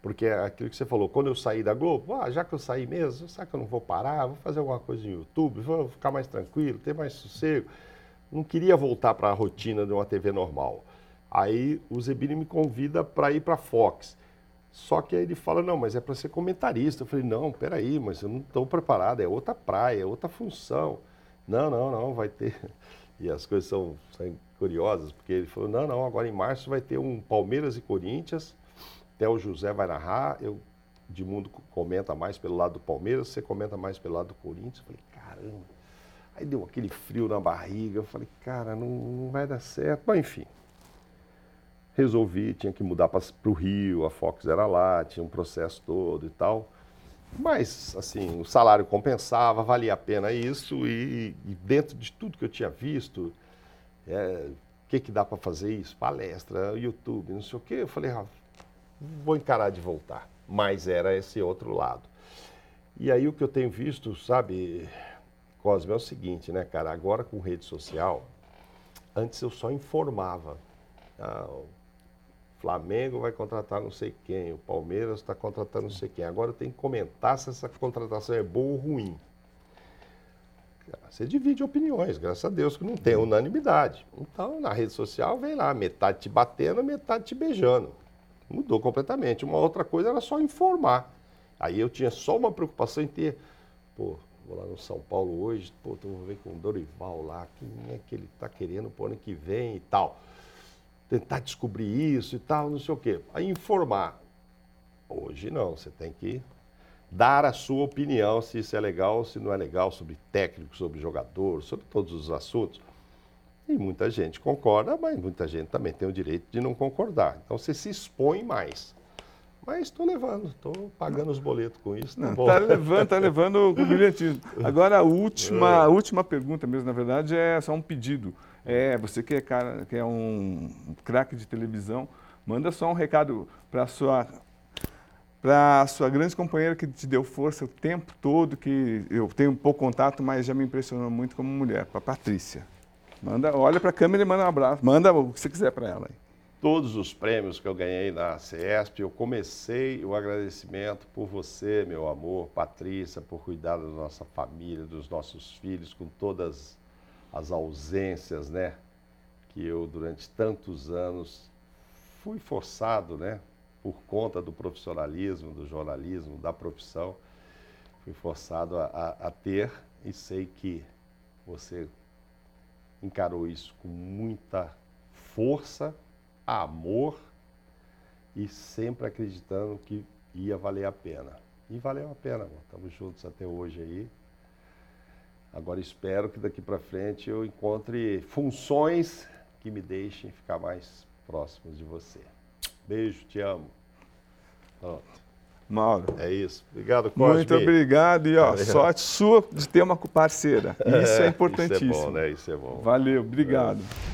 Porque é aquilo que você falou, quando eu saí da Globo, ah, já que eu saí mesmo, sabe que eu não vou parar, vou fazer alguma coisa no YouTube, vou ficar mais tranquilo, ter mais sossego. Não queria voltar para a rotina de uma TV normal. Aí o Zebini me convida para ir para Fox. Só que aí ele fala, não, mas é para ser comentarista. Eu falei, não, peraí, mas eu não estou preparado, é outra praia, é outra função. Não, não, não, vai ter. E as coisas são, são curiosas, porque ele falou, não, não, agora em março vai ter um Palmeiras e Corinthians até o José vai narrar, eu, de mundo comenta mais pelo lado do Palmeiras, você comenta mais pelo lado do Corinthians. Eu falei, caramba. Aí deu aquele frio na barriga, eu falei, cara, não, não vai dar certo. Mas enfim, resolvi, tinha que mudar para o Rio, a Fox era lá, tinha um processo todo e tal. Mas, assim, o salário compensava, valia a pena isso, e, e dentro de tudo que eu tinha visto, é, o que, que dá para fazer isso? Palestra, YouTube, não sei o quê. Eu falei, ah, vou encarar de voltar. Mas era esse outro lado. E aí o que eu tenho visto, sabe, Cosme, é o seguinte, né, cara? Agora com rede social, antes eu só informava. Ah, Flamengo vai contratar não sei quem, o Palmeiras está contratando não sei quem. Agora tenho que comentar se essa contratação é boa ou ruim. Você divide opiniões, graças a Deus que não tem unanimidade. Então, na rede social, vem lá, metade te batendo, metade te beijando. Mudou completamente. Uma outra coisa era só informar. Aí eu tinha só uma preocupação em ter, pô, vou lá no São Paulo hoje, pô, então vou ver com o Dorival lá, quem é que ele está querendo pro ano que vem e tal. Tentar descobrir isso e tal, não sei o quê. Aí informar. Hoje não, você tem que dar a sua opinião se isso é legal ou se não é legal sobre técnico, sobre jogador, sobre todos os assuntos. E muita gente concorda, mas muita gente também tem o direito de não concordar. Então você se expõe mais. Mas estou levando, estou pagando os boletos com isso. Tá Está levando, está levando com brilhantismo. Agora, a última, a última pergunta mesmo, na verdade, é só um pedido. É, você que é, cara, que é um craque de televisão, manda só um recado para sua para sua grande companheira que te deu força o tempo todo, que eu tenho pouco contato, mas já me impressionou muito como mulher, para Patrícia. Manda, olha para a câmera e manda um abraço. Manda o que você quiser para ela. Todos os prêmios que eu ganhei na CESP, eu comecei o agradecimento por você, meu amor, Patrícia, por cuidar da nossa família, dos nossos filhos, com todas as ausências, né? Que eu, durante tantos anos, fui forçado, né? por conta do profissionalismo, do jornalismo, da profissão, fui forçado a, a, a ter e sei que você encarou isso com muita força, amor e sempre acreditando que ia valer a pena. E valeu a pena. Estamos juntos até hoje aí. Agora espero que daqui para frente eu encontre funções que me deixem ficar mais próximos de você. Beijo, te amo. Pronto. Mauro. É isso. Obrigado, Cosme. Muito obrigado e ó, sorte sua de ter uma parceira. Isso é importantíssimo. Isso é bom, né? Isso é bom. Valeu, obrigado. É.